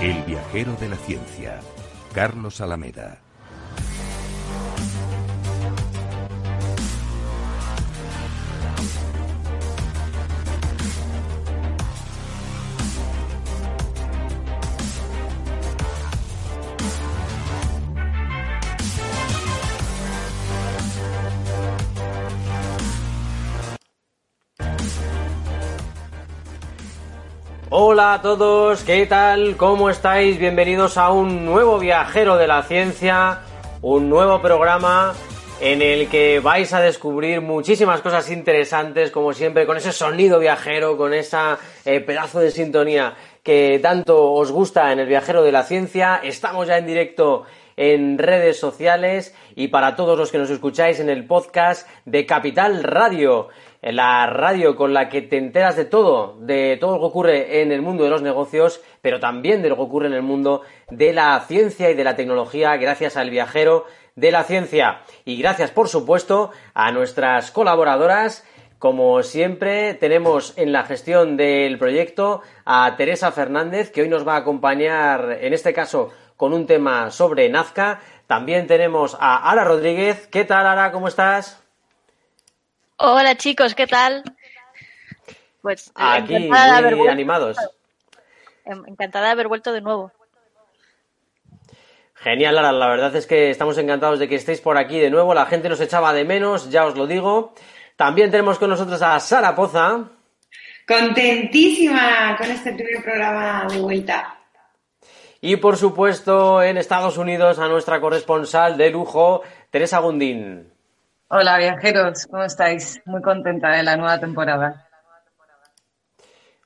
El viajero de la ciencia, Carlos Alameda. Hola a todos, ¿qué tal? ¿Cómo estáis? Bienvenidos a un nuevo viajero de la ciencia, un nuevo programa en el que vais a descubrir muchísimas cosas interesantes, como siempre, con ese sonido viajero, con esa eh, pedazo de sintonía que tanto os gusta en el viajero de la ciencia. Estamos ya en directo en redes sociales y para todos los que nos escucháis en el podcast de Capital Radio la radio con la que te enteras de todo, de todo lo que ocurre en el mundo de los negocios, pero también de lo que ocurre en el mundo de la ciencia y de la tecnología, gracias al viajero de la ciencia. Y gracias, por supuesto, a nuestras colaboradoras. Como siempre, tenemos en la gestión del proyecto a Teresa Fernández, que hoy nos va a acompañar, en este caso, con un tema sobre Nazca. También tenemos a Ara Rodríguez. ¿Qué tal, Ara? ¿Cómo estás? Hola chicos, ¿qué tal? Pues aquí encantada de haber animados. Encantada de haber vuelto de nuevo. Genial, Lara. La verdad es que estamos encantados de que estéis por aquí de nuevo. La gente nos echaba de menos, ya os lo digo. También tenemos con nosotros a Sara Poza. Contentísima con este primer programa de vuelta. Y por supuesto, en Estados Unidos, a nuestra corresponsal de lujo, Teresa Gundín. Hola viajeros, ¿cómo estáis? Muy contenta de la nueva temporada.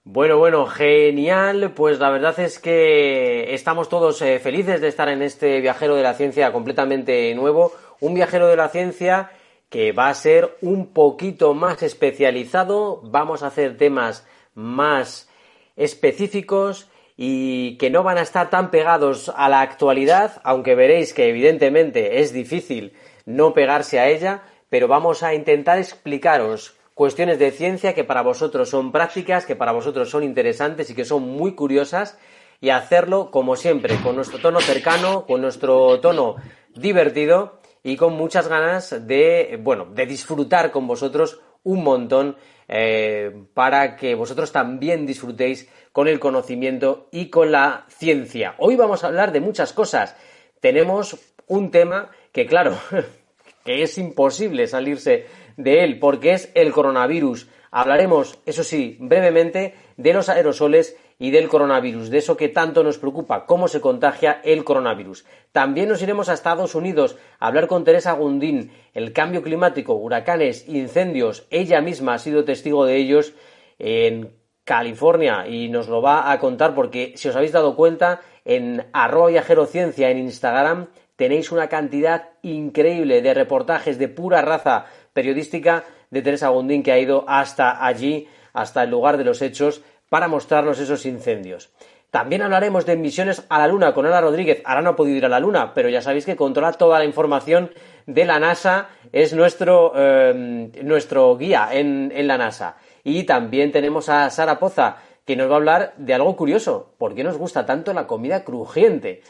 Bueno, bueno, genial. Pues la verdad es que estamos todos eh, felices de estar en este viajero de la ciencia completamente nuevo. Un viajero de la ciencia que va a ser un poquito más especializado. Vamos a hacer temas más específicos y que no van a estar tan pegados a la actualidad, aunque veréis que evidentemente es difícil no pegarse a ella, pero vamos a intentar explicaros cuestiones de ciencia que para vosotros son prácticas, que para vosotros son interesantes y que son muy curiosas y hacerlo como siempre, con nuestro tono cercano, con nuestro tono divertido y con muchas ganas de, bueno, de disfrutar con vosotros un montón eh, para que vosotros también disfrutéis con el conocimiento y con la ciencia. Hoy vamos a hablar de muchas cosas. Tenemos un tema que, claro, que es imposible salirse de él porque es el coronavirus. Hablaremos, eso sí, brevemente de los aerosoles y del coronavirus, de eso que tanto nos preocupa, cómo se contagia el coronavirus. También nos iremos a Estados Unidos a hablar con Teresa Gundín, el cambio climático, huracanes, incendios, ella misma ha sido testigo de ellos en California y nos lo va a contar porque si os habéis dado cuenta en arroba viajerociencia en Instagram tenéis una cantidad increíble de reportajes de pura raza periodística de Teresa Gundín que ha ido hasta allí, hasta el lugar de los hechos, para mostrarnos esos incendios. También hablaremos de misiones a la Luna con Ana Rodríguez. Ahora no ha podido ir a la Luna, pero ya sabéis que controla toda la información de la NASA, es nuestro, eh, nuestro guía en, en la NASA. Y también tenemos a Sara Poza, que nos va a hablar de algo curioso. ¿Por qué nos gusta tanto la comida crujiente?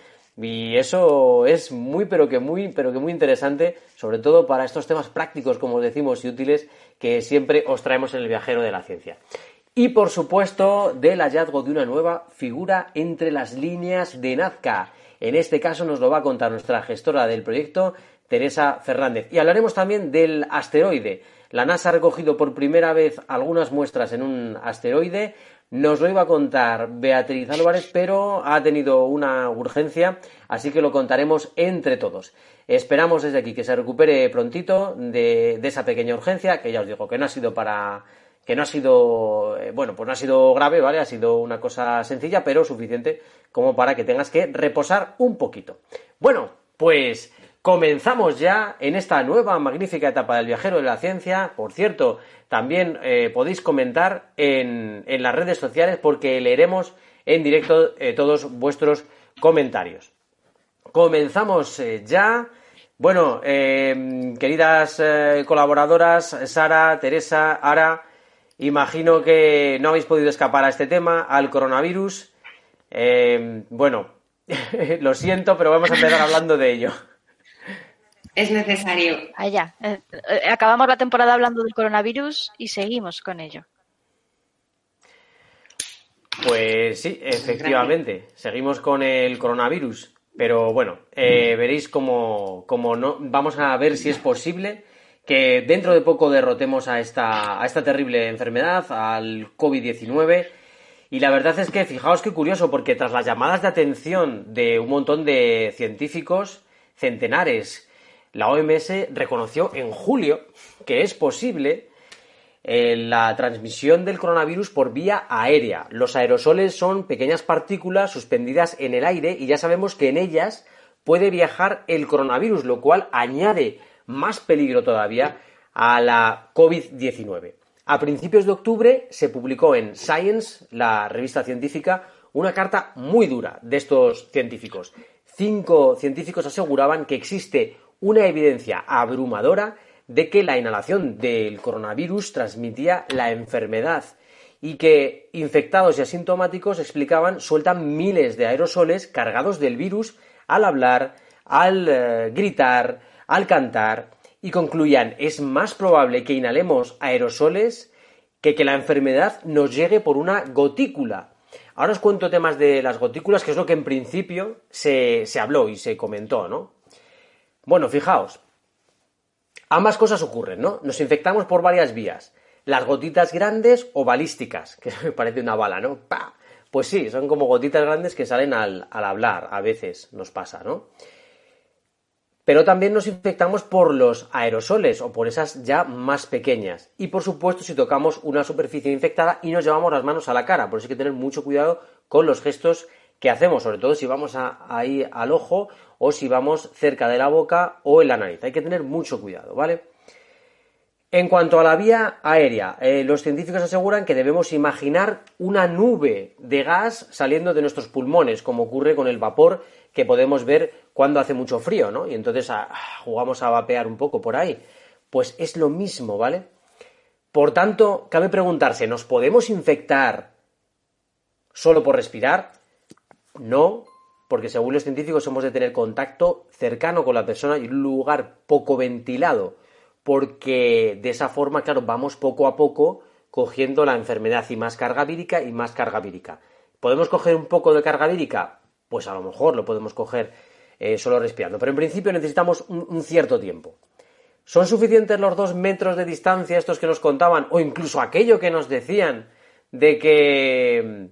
Y eso es muy, pero que muy, pero que muy interesante, sobre todo para estos temas prácticos, como decimos, y útiles, que siempre os traemos en el viajero de la ciencia. Y por supuesto, del hallazgo de una nueva figura entre las líneas de Nazca. En este caso nos lo va a contar nuestra gestora del proyecto, Teresa Fernández. Y hablaremos también del asteroide. La NASA ha recogido por primera vez algunas muestras en un asteroide. Nos lo iba a contar Beatriz Álvarez, pero ha tenido una urgencia, así que lo contaremos entre todos. Esperamos desde aquí que se recupere prontito de, esa pequeña urgencia, que ya os digo que no ha sido para que no ha sido, eh, bueno, pues no ha sido grave, ¿vale? Ha sido una cosa sencilla, pero suficiente como para que tengas que reposar un poquito. Bueno, pues Comenzamos ya en esta nueva magnífica etapa del viajero de la ciencia. Por cierto, también eh, podéis comentar en, las redes sociales porque leeremos en directo eh, todos vuestros comentarios. Comenzamos eh, ya. Bueno, queridas colaboradoras, Sara, Teresa, Ara, imagino que no habéis podido escapar a este tema, al coronavirus. bueno, lo siento, pero vamos a empezar hablando de ello es necesario. Allá. Ah, eh, eh, acabamos la temporada hablando del coronavirus y seguimos con ello. Pues sí, efectivamente, seguimos con el coronavirus, pero bueno, eh, veréis como, no, vamos a ver si es posible que dentro de poco derrotemos a esta, a esta terrible enfermedad, al COVID-19. Y la verdad es que fijaos qué curioso, porque tras las llamadas de atención de un montón de científicos, centenares, la OMS reconoció en julio que es posible eh, la transmisión del coronavirus por vía aérea. Los aerosoles son pequeñas partículas suspendidas en el aire y ya sabemos que en ellas puede viajar el coronavirus, lo cual añade más peligro todavía a la COVID-19. A principios de octubre se publicó en Science, la revista científica, una carta muy dura de estos científicos. Cinco científicos aseguraban que existe una evidencia abrumadora de que la inhalación del coronavirus transmitía la enfermedad y que infectados y asintomáticos explicaban sueltan miles de aerosoles cargados del virus al hablar, al eh, gritar, al cantar y concluían es más probable que inhalemos aerosoles que que la enfermedad nos llegue por una gotícula. Ahora os cuento temas de las gotículas, que es lo que en principio se, se habló y se comentó, ¿no? Bueno, fijaos. Ambas cosas ocurren, ¿no? Nos infectamos por varias vías. Las gotitas grandes o balísticas, que me parece una bala, ¿no? ¡Pah! Pues sí, son como gotitas grandes que salen al, al hablar, a veces nos pasa, ¿no? Pero también nos infectamos por los aerosoles o por esas ya más pequeñas. Y por supuesto si tocamos una superficie infectada y nos llevamos las manos a la cara. Por eso hay que tener mucho cuidado con los gestos que hacemos, sobre todo si vamos ahí al ojo o si vamos cerca de la boca o en la nariz. Hay que tener mucho cuidado, ¿vale? En cuanto a la vía aérea, eh, los científicos aseguran que debemos imaginar una nube de gas saliendo de nuestros pulmones, como ocurre con el vapor que podemos ver cuando hace mucho frío, ¿no? Y entonces ah, jugamos a vapear un poco por ahí. Pues es lo mismo, ¿vale? Por tanto, cabe preguntarse, ¿nos podemos infectar solo por respirar? No, porque según los científicos hemos de tener contacto cercano con la persona y un lugar poco ventilado, porque de esa forma, claro, vamos poco a poco cogiendo la enfermedad y más carga vírica y más carga vírica. ¿Podemos coger un poco de carga vírica? Pues a lo mejor lo podemos coger eh, solo respirando, pero en principio necesitamos un cierto tiempo. ¿Son suficientes los dos metros de distancia estos que nos contaban o incluso aquello que nos decían de que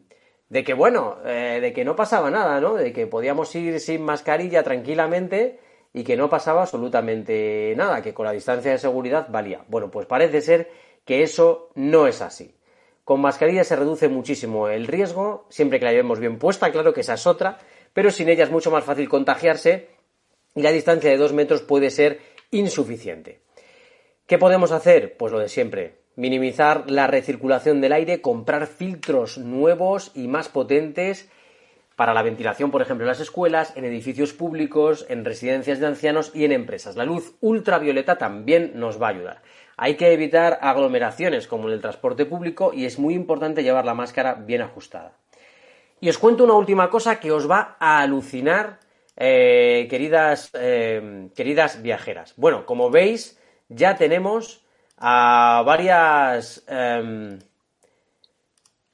de que bueno, eh, de que no pasaba nada, ¿no? De que podíamos ir sin mascarilla tranquilamente y que no pasaba absolutamente nada, que con la distancia de seguridad valía. Bueno, pues parece ser que eso no es así. Con mascarilla se reduce muchísimo el riesgo, siempre que la llevemos bien puesta, claro que esa es otra, pero sin ella es mucho más fácil contagiarse y la distancia de dos metros puede ser insuficiente. ¿Qué podemos hacer? Pues lo de siempre, minimizar la recirculación del aire, comprar filtros nuevos y más potentes para la ventilación, por ejemplo, en las escuelas, en edificios públicos, en residencias de ancianos y en empresas. La luz ultravioleta también nos va a ayudar. Hay que evitar aglomeraciones como en el transporte público y es muy importante llevar la máscara bien ajustada. Y os cuento una última cosa que os va a alucinar, eh, queridas, eh, queridas viajeras. Bueno, como veis, ya tenemos a varias, em,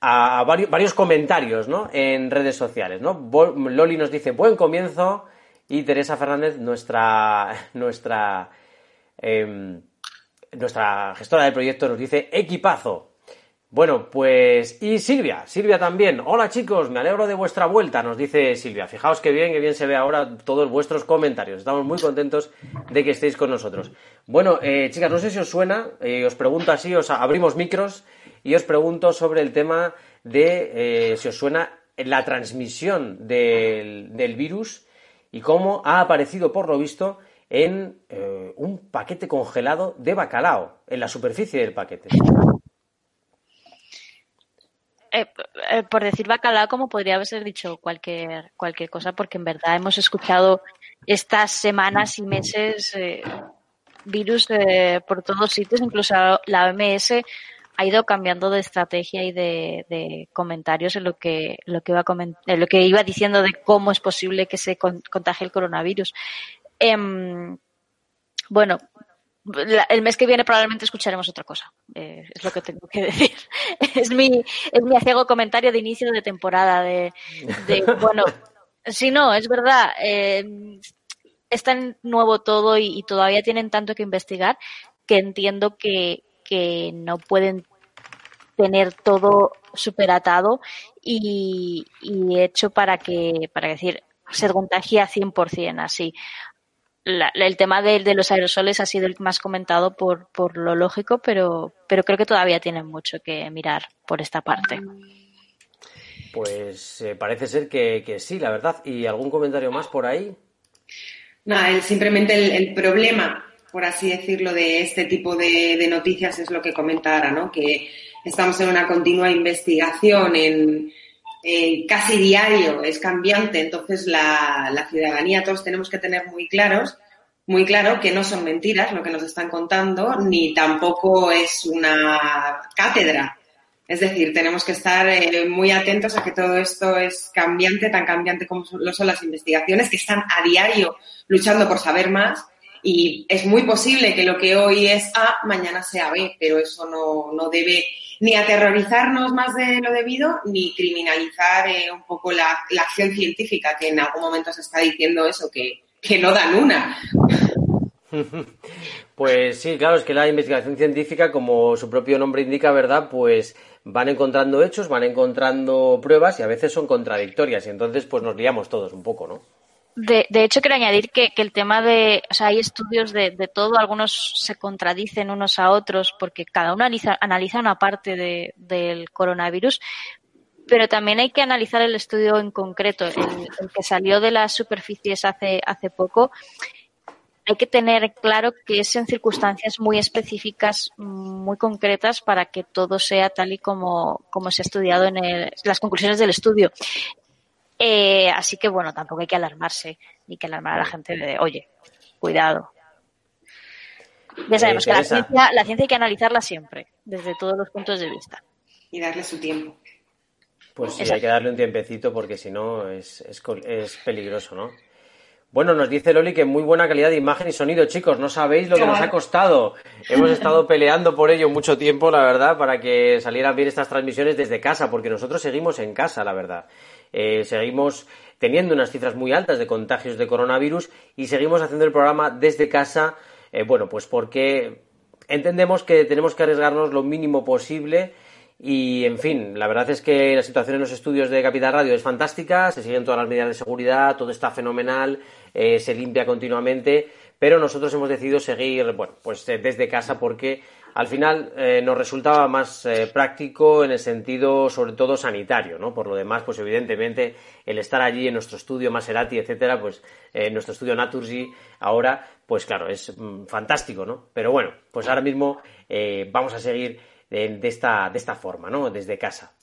a varios, varios comentarios ¿no? en redes sociales. ¿no? Loli nos dice buen comienzo y Teresa Fernández, nuestra, nuestra, em, nuestra gestora del proyecto, nos dice equipazo. Bueno, pues y Silvia, Silvia también. Hola chicos, me alegro de vuestra vuelta, nos dice Silvia. Fijaos qué bien, qué bien se ve ahora todos vuestros comentarios. Estamos muy contentos de que estéis con nosotros. Bueno, eh, chicas, no sé si os suena, eh, os pregunto así, os abrimos micros y os pregunto sobre el tema de eh, si os suena la transmisión del, virus y cómo ha aparecido, por lo visto, en un paquete congelado de bacalao, en la superficie del paquete. Eh, por decir bacalao, como podría haber dicho cualquier, cualquier cosa, porque en verdad hemos escuchado estas semanas y meses virus por todos sitios, incluso la OMS ha ido cambiando de estrategia y de, comentarios en lo que lo que iba lo que iba diciendo de cómo es posible que se contagie el coronavirus. Em, bueno, el mes que viene probablemente escucharemos otra cosa. Eh, es lo que tengo que decir. es mi es mi aciego comentario de inicio de temporada de, bueno, si no, es verdad. Eh, es tan nuevo todo y todavía tienen tanto que investigar que entiendo que, que no pueden tener todo superatado y, y hecho para que, para decir, se contagia 100% así. El tema de, de, los aerosoles ha sido el más comentado por, por lo lógico, pero, pero creo que todavía tienen mucho que mirar por esta parte. Pues eh, parece ser que, que, sí, la verdad. ¿Y algún comentario más por ahí? No, simplemente el, el problema por así decirlo, de este tipo de, noticias es lo que comentara, ¿no? Que estamos en una continua investigación, en casi diario, es cambiante, entonces la, ciudadanía, todos tenemos que tener muy claros, muy claro que no son mentiras lo que nos están contando, ni tampoco es una cátedra. Es decir, tenemos que estar eh, muy atentos a que todo esto es cambiante, tan cambiante como lo son las investigaciones, que están a diario luchando por saber más y es muy posible que lo que hoy es A, mañana sea B, pero eso no, no debe ni aterrorizarnos más de lo debido, ni criminalizar eh, un poco la, la, acción científica, que en algún momento se está diciendo eso, que, que no dan una. Pues sí, claro, es que la investigación científica, como su propio nombre indica, ¿verdad? Pues van encontrando hechos, van encontrando pruebas y a veces son contradictorias y entonces pues nos liamos todos un poco, ¿no? De, de, hecho, quiero añadir que, el tema de, o sea, hay estudios de, todo, algunos se contradicen unos a otros porque cada uno analiza, una parte de, del coronavirus, pero también hay que analizar el estudio en concreto, el, el, que salió de las superficies hace, hace poco. Hay que tener claro que es en circunstancias muy específicas, muy concretas, para que todo sea tal y como, como se ha estudiado en el, las conclusiones del estudio. Eh, así que bueno, tampoco hay que alarmarse ni que alarmar a la gente de, oye, cuidado. Ya sabemos que la ciencia, la ciencia hay que analizarla siempre, desde todos los puntos de vista. Y darle su tiempo. Pues sí, hay que darle un tiempecito porque si no es, es, es, peligroso, ¿no? Bueno, nos dice Loli que muy buena calidad de imagen y sonido, chicos. No sabéis lo que nos ha costado. Hemos estado peleando por ello mucho tiempo, la verdad, para que salieran bien estas transmisiones desde casa, porque nosotros seguimos en casa, la verdad. Eh, seguimos teniendo unas cifras muy altas de contagios de coronavirus y seguimos haciendo el programa desde casa, eh, bueno, pues porque entendemos que tenemos que arriesgarnos lo mínimo posible y, en fin, la verdad es que la situación en los estudios de Capital Radio es fantástica, se siguen todas las medidas de seguridad, todo está fenomenal, eh, se limpia continuamente, pero nosotros hemos decidido seguir, bueno, pues desde casa porque al final eh, nos resultaba más eh, práctico en el sentido sobre todo sanitario, ¿no? Por lo demás, pues evidentemente el estar allí en nuestro estudio Maserati, etcétera, pues en nuestro estudio Naturgy ahora, pues claro, es mm, fantástico, ¿no? Pero bueno, pues ahora mismo eh, vamos a seguir de, esta, de esta forma, ¿no? Desde casa.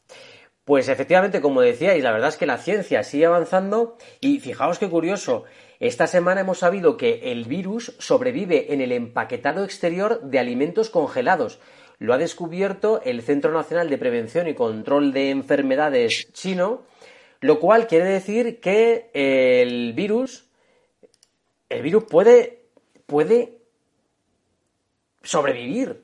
Pues efectivamente, como decíais, la verdad es que la ciencia sigue avanzando y fijaos qué curioso, esta semana hemos sabido que el virus sobrevive en el empaquetado exterior de alimentos congelados. Lo ha descubierto el Centro Nacional de Prevención y Control de Enfermedades chino, lo cual quiere decir que el virus, el virus puede, puede sobrevivir.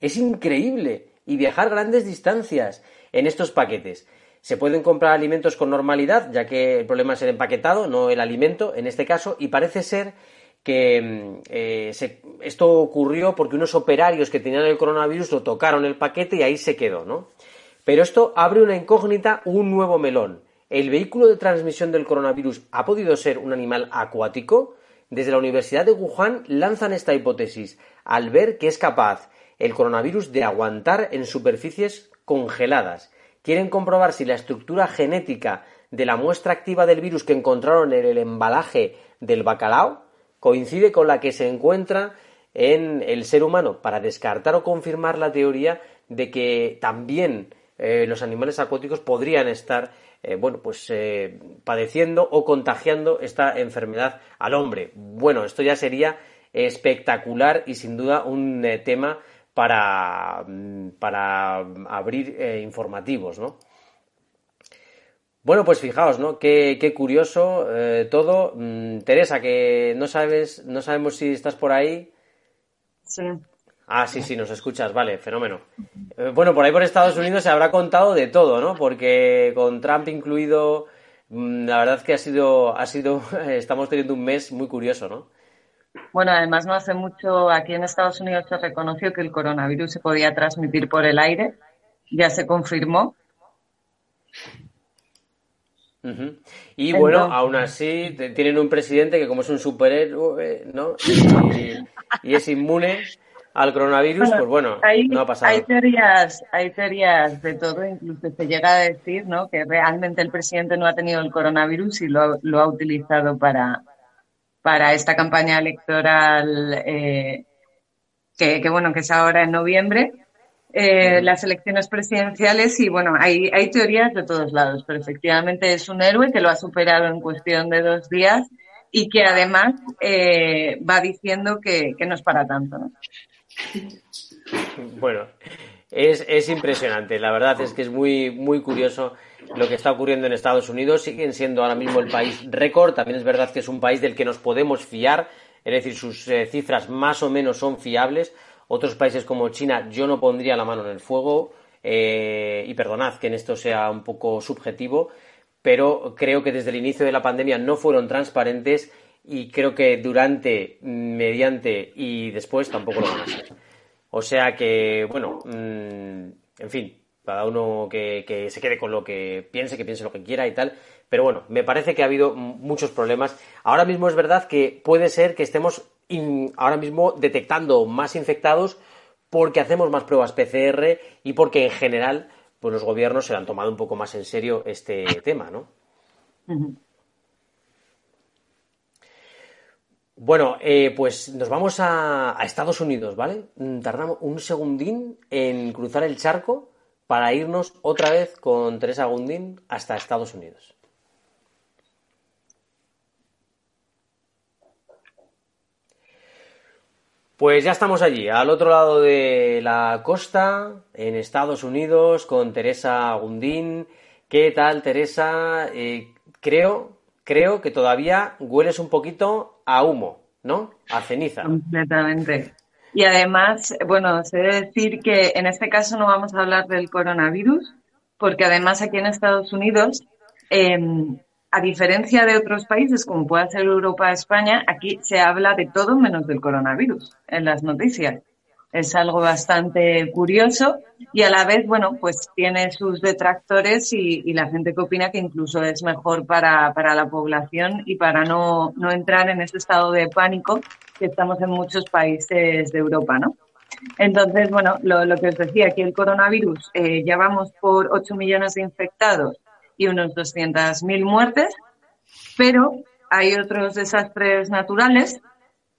Es increíble. y viajar grandes distancias en estos paquetes. Se pueden comprar alimentos con normalidad, ya que el problema es el empaquetado, no el alimento en este caso, y parece ser que mm, eh, esto ocurrió porque unos operarios que tenían el coronavirus lo tocaron el paquete y ahí se quedó, ¿no? Pero esto abre una incógnita, un nuevo melón. ¿El vehículo de transmisión del coronavirus ha podido ser un animal acuático? Desde la Universidad de Wuhan lanzan esta hipótesis al ver que es capaz el coronavirus de aguantar en superficies congeladas. Quieren comprobar si la estructura genética de la muestra activa del virus que encontraron en el embalaje del bacalao coincide con la que se encuentra en el ser humano para descartar o confirmar la teoría de que también eh, los animales acuáticos podrían estar eh, bueno, pues eh, padeciendo o contagiando esta enfermedad al hombre. Bueno, esto ya sería espectacular y sin duda un tema para, para abrir informativos, ¿no? Bueno, pues fijaos, ¿no? Qué, qué curioso todo. Mm, Teresa, que no sabes, no sabemos si estás por ahí. Sí. Ah, sí, sí, nos escuchas, vale, fenómeno. Eh, bueno, por ahí por Estados Unidos se habrá contado de todo, ¿no? Porque con Trump incluido, mm, la verdad que ha sido, ha sido, estamos teniendo un mes muy curioso, ¿no? Bueno, además no hace mucho aquí en Estados Unidos se reconoció que el coronavirus se podía transmitir por el aire, ya se confirmó. Y bueno, aún así tienen un presidente que como es un superhéroe, ¿no? y es inmune al coronavirus, pues bueno, no ha pasado. Hay teorías, hay teorías de todo, incluso se llega a decir ¿no? que realmente el presidente no ha tenido el coronavirus y lo, lo ha utilizado para, para esta campaña electoral eh, que, que, bueno, que es ahora en noviembre. Eh, las elecciones presidenciales y bueno, hay, hay teorías de todos lados, pero efectivamente es un héroe que lo ha superado en cuestión de dos días y que además eh, va diciendo que, que no es para tanto. ¿no? Bueno, es, impresionante. La verdad es que es muy, muy curioso lo que está ocurriendo en Estados Unidos. Siguen siendo ahora mismo el país récord. También es verdad que es un país del que nos podemos fiar. Es decir, sus eh, cifras más o menos son fiables. Otros países como China yo no pondría la mano en el fuego. Eh, y perdonad que en esto sea un poco subjetivo, pero creo que desde el inicio de la pandemia no fueron transparentes y creo que durante, mediante y después tampoco lo van a ser. O sea que, bueno, mm, en fin, cada uno que, se quede con lo que piense, que piense lo que quiera y tal. Pero bueno, me parece que ha habido muchos problemas. Ahora mismo es verdad que puede ser que estemos ahora mismo detectando más infectados porque hacemos más pruebas PCR y porque en general pues los gobiernos se han tomado un poco más en serio este tema, ¿no? Bueno, eh, pues nos vamos a, Estados Unidos, ¿vale? Mm, tardamos un segundín en cruzar el charco para irnos otra vez con Teresa Gundín hasta Estados Unidos. Pues ya estamos allí, al otro lado de la costa, en Estados Unidos, con Teresa Gundín. ¿Qué tal, Teresa? Eh, creo creo que todavía hueles un poquito a humo, ¿no? A ceniza. Completamente. Y además, bueno, sé decir que en este caso no vamos a hablar del coronavirus, porque además aquí en Estados Unidos, em, a diferencia de otros países como puede ser Europa, España, aquí se habla de todo menos del coronavirus en las noticias es algo bastante curioso y a la vez, bueno, pues tiene sus detractores y, la gente que opina que incluso es mejor para, para la población y para no, no, entrar en ese estado de pánico que estamos en muchos países de Europa, ¿no? Entonces, bueno, lo, lo que os decía, aquí el coronavirus, eh, ya vamos por 8 millones de infectados y unos 200.000 muertes, pero hay otros desastres naturales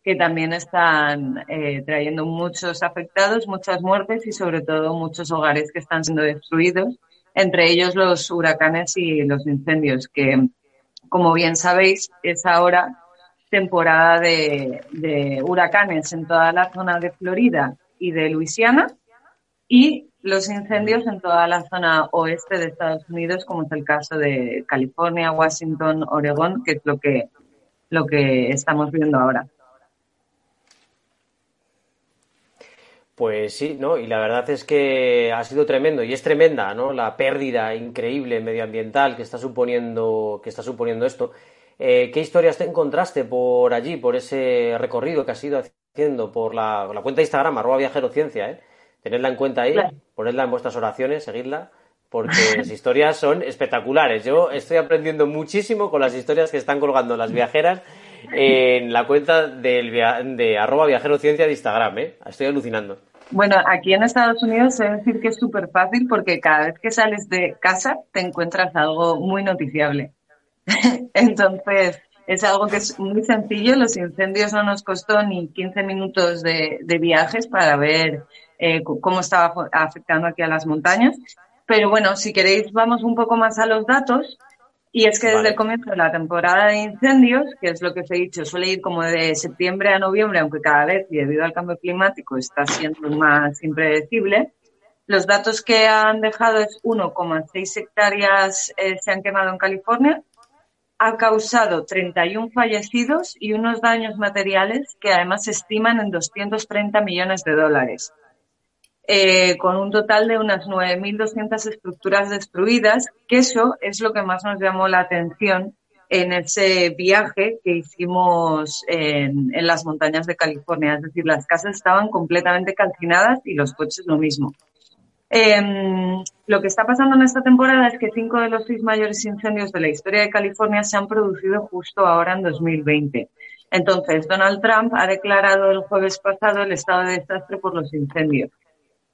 que también están eh, trayendo muchos afectados, muchas muertes y sobre todo muchos hogares que están siendo destruidos, entre ellos los huracanes y los incendios, que como bien sabéis es ahora temporada de, de huracanes en toda la zona de Florida y de Luisiana y los incendios en toda la zona oeste de Estados Unidos, como es el caso de California, Washington, Oregón, que es lo que, lo que estamos viendo ahora. Pues sí, ¿no? Y la verdad es que ha sido tremendo y es tremenda, ¿no? La pérdida increíble medioambiental que está suponiendo, que está suponiendo esto. Eh, ¿Qué historias te encontraste por allí, por ese recorrido que has ido haciendo por la, cuenta de Instagram, arroba viajerociencia, ¿eh? Tenedla en cuenta ahí, ponedla en vuestras oraciones, seguidla, porque las historias son espectaculares. Yo estoy aprendiendo muchísimo con las historias que están colgando las viajeras en la cuenta del, de arroba viajerociencia de Instagram, ¿eh? Estoy alucinando. Bueno, aquí en Estados Unidos se decir que es súper fácil porque cada vez que sales de casa te encuentras algo muy noticiable. Entonces, es algo que es muy sencillo. Los incendios no nos costó ni 15 minutos de, viajes para ver eh, cómo estaba afectando aquí a las montañas. Pero bueno, si queréis, vamos un poco más a los datos. Y es que desde el comienzo de la temporada de incendios, que es lo que os he dicho, suele ir como de septiembre a noviembre, aunque cada vez, debido al cambio climático, está siendo más impredecible. Los datos que han dejado es 1,6 hectáreas eh, se han quemado en California, ha causado 31 fallecidos y unos daños materiales que además se estiman en 230 millones de dólares. Eh, con un total de unas 9.200 estructuras destruidas, que eso es lo que más nos llamó la atención en ese viaje que hicimos en, las montañas de California. Es decir, las casas estaban completamente calcinadas y los coches lo mismo. Em, lo que está pasando en esta temporada es que cinco de los seis mayores incendios de la historia de California se han producido justo ahora en 2020. Entonces, Donald Trump ha declarado el jueves pasado el estado de desastre por los incendios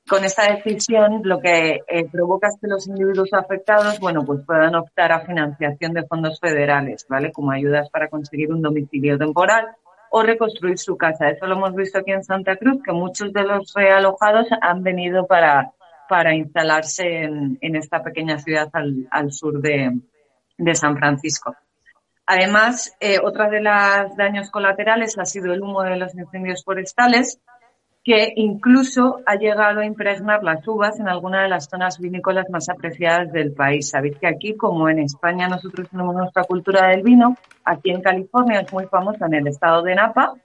con esta decisión lo que eh, provoca es que los individuos afectados, bueno, pues puedan optar a financiación de fondos federales, ¿vale? Como ayudas para conseguir un domicilio temporal o reconstruir su casa. Eso lo hemos visto aquí en Santa Cruz, que muchos de los realojados han venido para, para instalarse en, esta pequeña ciudad al, sur de, San Francisco. Además, eh, otra de los daños colaterales ha sido el humo de los incendios forestales, que incluso ha llegado a impregnar las uvas en alguna de las zonas vinícolas más apreciadas del país. Sabéis que aquí, como en España nosotros tenemos nuestra cultura del vino, aquí en California es muy famosa en el estado de Napa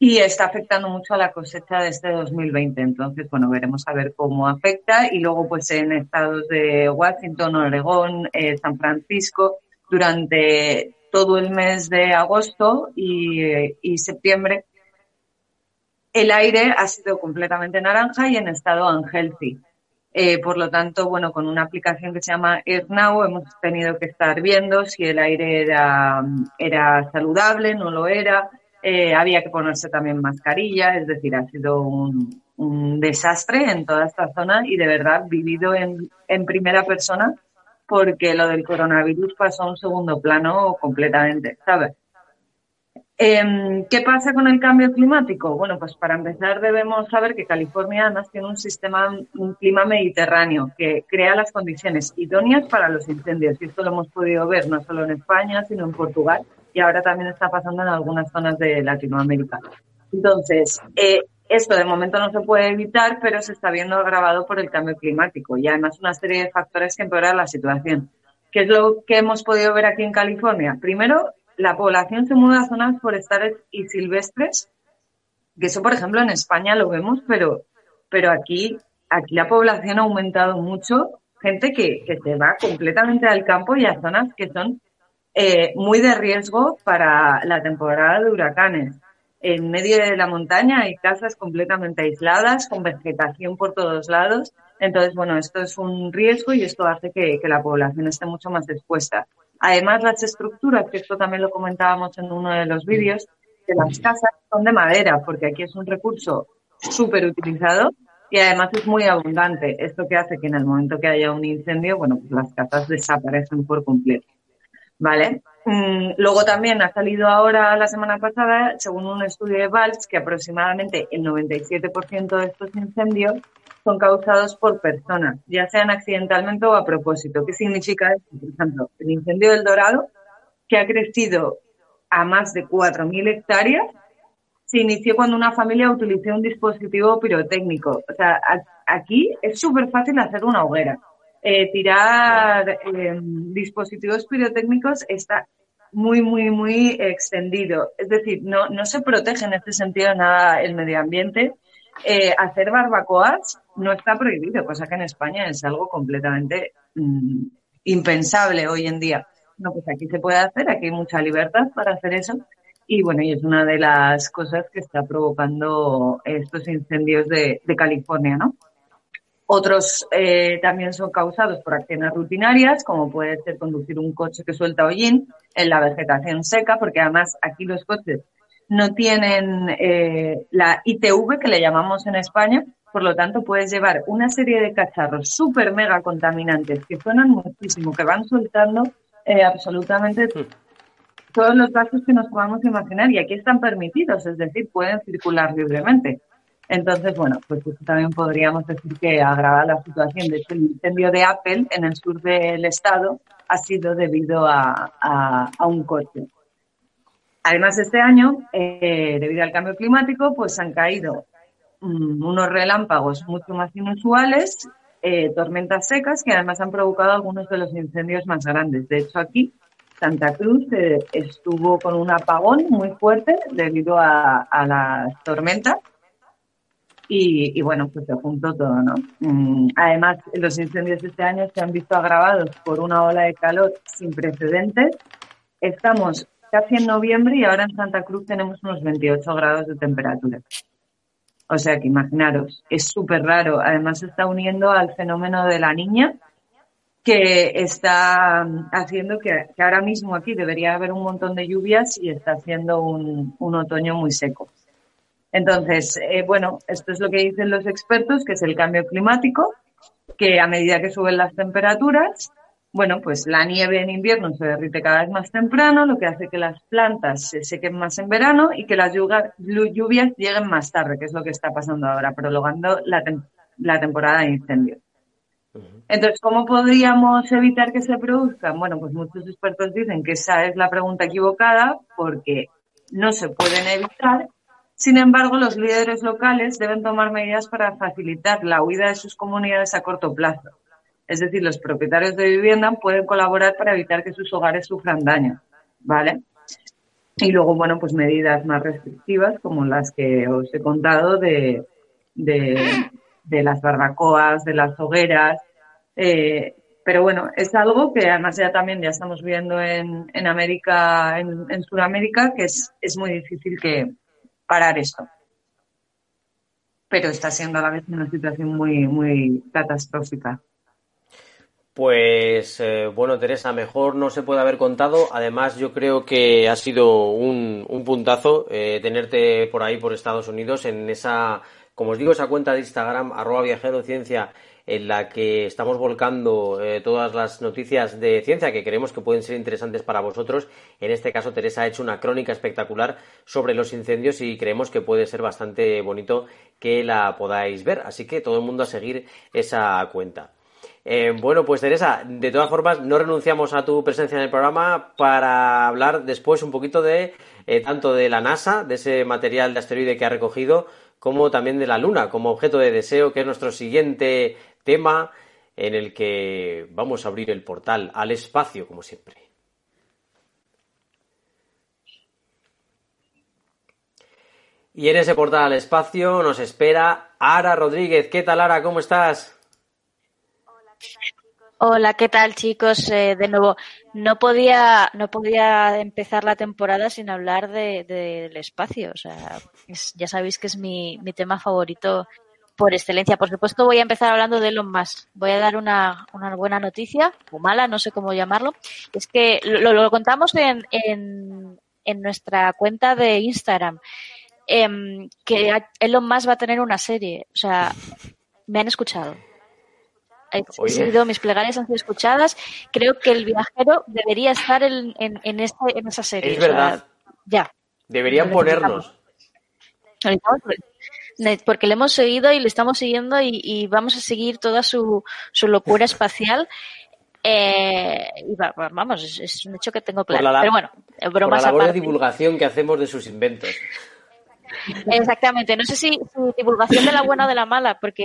y está afectando mucho a la cosecha de este 2020. Entonces, bueno, veremos a ver cómo afecta y luego pues en estados de Washington, Oregón, eh, San Francisco, durante todo el mes de agosto y, eh, y septiembre el aire ha sido completamente naranja y en estado unhealthy. Eh, por lo tanto, bueno, con una aplicación que se llama AirNow hemos tenido que estar viendo si el aire era, era saludable, no lo era. Eh, había que ponerse también mascarilla, es decir, ha sido un, un, desastre en toda esta zona y de verdad vivido en, en primera persona porque lo del coronavirus pasó a un segundo plano completamente, ¿sabes? Em, ¿Qué pasa con el cambio climático? Bueno, pues para empezar debemos saber que California además tiene un sistema, un clima mediterráneo que crea las condiciones idóneas para los incendios. Y esto lo hemos podido ver no solo en España, sino en Portugal y ahora también está pasando en algunas zonas de Latinoamérica. Entonces, eh, esto de momento no se puede evitar, pero se está viendo agravado por el cambio climático y además una serie de factores que empeoran la situación. ¿Qué es lo que hemos podido ver aquí en California? Primero, la población se muda a zonas forestales y silvestres, que eso, por ejemplo, en España lo vemos, pero, pero aquí, aquí la población ha aumentado mucho, gente que, que se va completamente al campo y a zonas que son eh, muy de riesgo para la temporada de huracanes. En medio de la montaña hay casas completamente aisladas, con vegetación por todos lados. Entonces, bueno, esto es un riesgo y esto hace que, que la población esté mucho más expuesta. Además, las estructuras, que esto también lo comentábamos en uno de los vídeos, de las casas son de madera, porque aquí es un recurso súper utilizado y además es muy abundante. Esto que hace que en el momento que haya un incendio, bueno, pues las casas desaparecen por completo. ¿Vale? Mm, luego también ha salido ahora la semana pasada, según un estudio de Valls, que aproximadamente el 97% de estos incendios son causados por personas, ya sean accidentalmente o a propósito. ¿Qué significa esto? Por ejemplo, el incendio del Dorado, que ha crecido a más de 4.000 hectáreas, se inició cuando una familia utilizó un dispositivo pirotécnico. O sea, aquí es súper fácil hacer una hoguera. Eh, tirar eh, dispositivos pirotécnicos está muy, muy, muy extendido. Es decir, no, no se protege en este sentido nada el medio ambiente eh, hacer barbacoas no está prohibido, cosa que en España es algo completamente mm, impensable hoy en día. No, pues aquí se puede hacer, aquí hay mucha libertad para hacer eso. Y bueno, y es una de las cosas que está provocando estos incendios de, California, ¿no? Otros eh, también son causados por acciones rutinarias, como puede ser conducir un coche que suelta hollín en la vegetación seca, porque además aquí los coches no tienen eh, la ITV que le llamamos en España, por lo tanto puedes llevar una serie de cacharros súper mega contaminantes que suenan muchísimo, que van soltando eh, absolutamente hmm. todos los gases que nos podamos imaginar y aquí están permitidos, es decir, pueden circular libremente. Entonces, bueno, pues también podríamos decir que agrava la situación. De hecho, el incendio de Apple en el sur del estado ha sido debido a, a un coche. Además, este año, eh, debido al cambio climático, pues han caído mm, unos relámpagos mucho más inusuales, eh, tormentas secas que además han provocado algunos de los incendios más grandes. De hecho, aquí Santa Cruz eh, estuvo con un apagón muy fuerte debido a, las tormentas. Y, bueno, pues se juntó todo, ¿no? Mm, además, los incendios este año se han visto agravados por una ola de calor sin precedentes. Estamos casi en noviembre y ahora en Santa Cruz tenemos unos 28 grados de temperatura. O sea que imaginaros, es súper raro. Además se está uniendo al fenómeno de la niña que está haciendo que, ahora mismo aquí debería haber un montón de lluvias y está haciendo un, otoño muy seco. Entonces, eh, bueno, esto es lo que dicen los expertos, que es el cambio climático, que a medida que suben las temperaturas, bueno, pues la nieve en invierno se derrite cada vez más temprano, lo que hace que las plantas se sequen más en verano y que las lluvias lleguen más tarde, que es lo que está pasando ahora, prolongando la, temporada de incendios. Entonces, ¿cómo podríamos evitar que se produzcan? Bueno, pues muchos expertos dicen que esa es la pregunta equivocada porque no se pueden evitar. Sin embargo, los líderes locales deben tomar medidas para facilitar la huida de sus comunidades a corto plazo. Es decir, los propietarios de vivienda pueden colaborar para evitar que sus hogares sufran daño, ¿vale? Y luego, bueno, pues medidas más restrictivas como las que os he contado de, de, las barbacoas, de las hogueras. Eh, pero bueno, es algo que además ya también ya estamos viendo en, en América, en, en Sudamérica, que es, es muy difícil que parar esto. Pero está siendo a la vez una situación muy, muy catastrófica. Pues eh, bueno, Teresa, mejor no se puede haber contado. Además, yo creo que ha sido un, un puntazo eh, tenerte por ahí, por Estados Unidos, en esa, como os digo, esa cuenta de Instagram, arroba viajero ciencia, en la que estamos volcando eh, todas las noticias de ciencia que creemos que pueden ser interesantes para vosotros. En este caso, Teresa ha hecho una crónica espectacular sobre los incendios y creemos que puede ser bastante bonito que la podáis ver. Así que todo el mundo a seguir esa cuenta. Eh, bueno, pues Teresa, de todas formas, no renunciamos a tu presencia en el programa para hablar después un poquito de eh, tanto de la NASA, de ese material de asteroide que ha recogido, como también de la Luna como objeto de deseo, que es nuestro siguiente tema en el que vamos a abrir el portal al espacio, como siempre. Y en ese portal al espacio nos espera Ara Rodríguez. ¿Qué tal, Ara? ¿Cómo estás? Hola, ¿qué tal chicos? Eh, de nuevo, no podía, no podía empezar la temporada sin hablar del de, espacio. O sea, ya sabéis que es mi, mi, tema favorito por excelencia. Por supuesto, voy a empezar hablando de Elon Musk. Voy a dar una, una buena noticia, o mala, no sé cómo llamarlo. Es que lo, lo contamos en, en, en, nuestra cuenta de Instagram. Eh, que Elon Musk va a tener una serie. O sea, me han escuchado sido, mis plegarias han sido escuchadas. Creo que el viajero debería estar en, en, este, en esa serie. Es verdad. ya. Deberían ponernos. Porque le hemos seguido y le estamos siguiendo y, vamos a seguir toda su, su locura espacial. Eh, y vamos, es, un hecho que tengo claro. Pero bueno, bromas por la labor de divulgación que hacemos de sus inventos. Exactamente. No sé si, divulgación de la buena o de la mala, porque,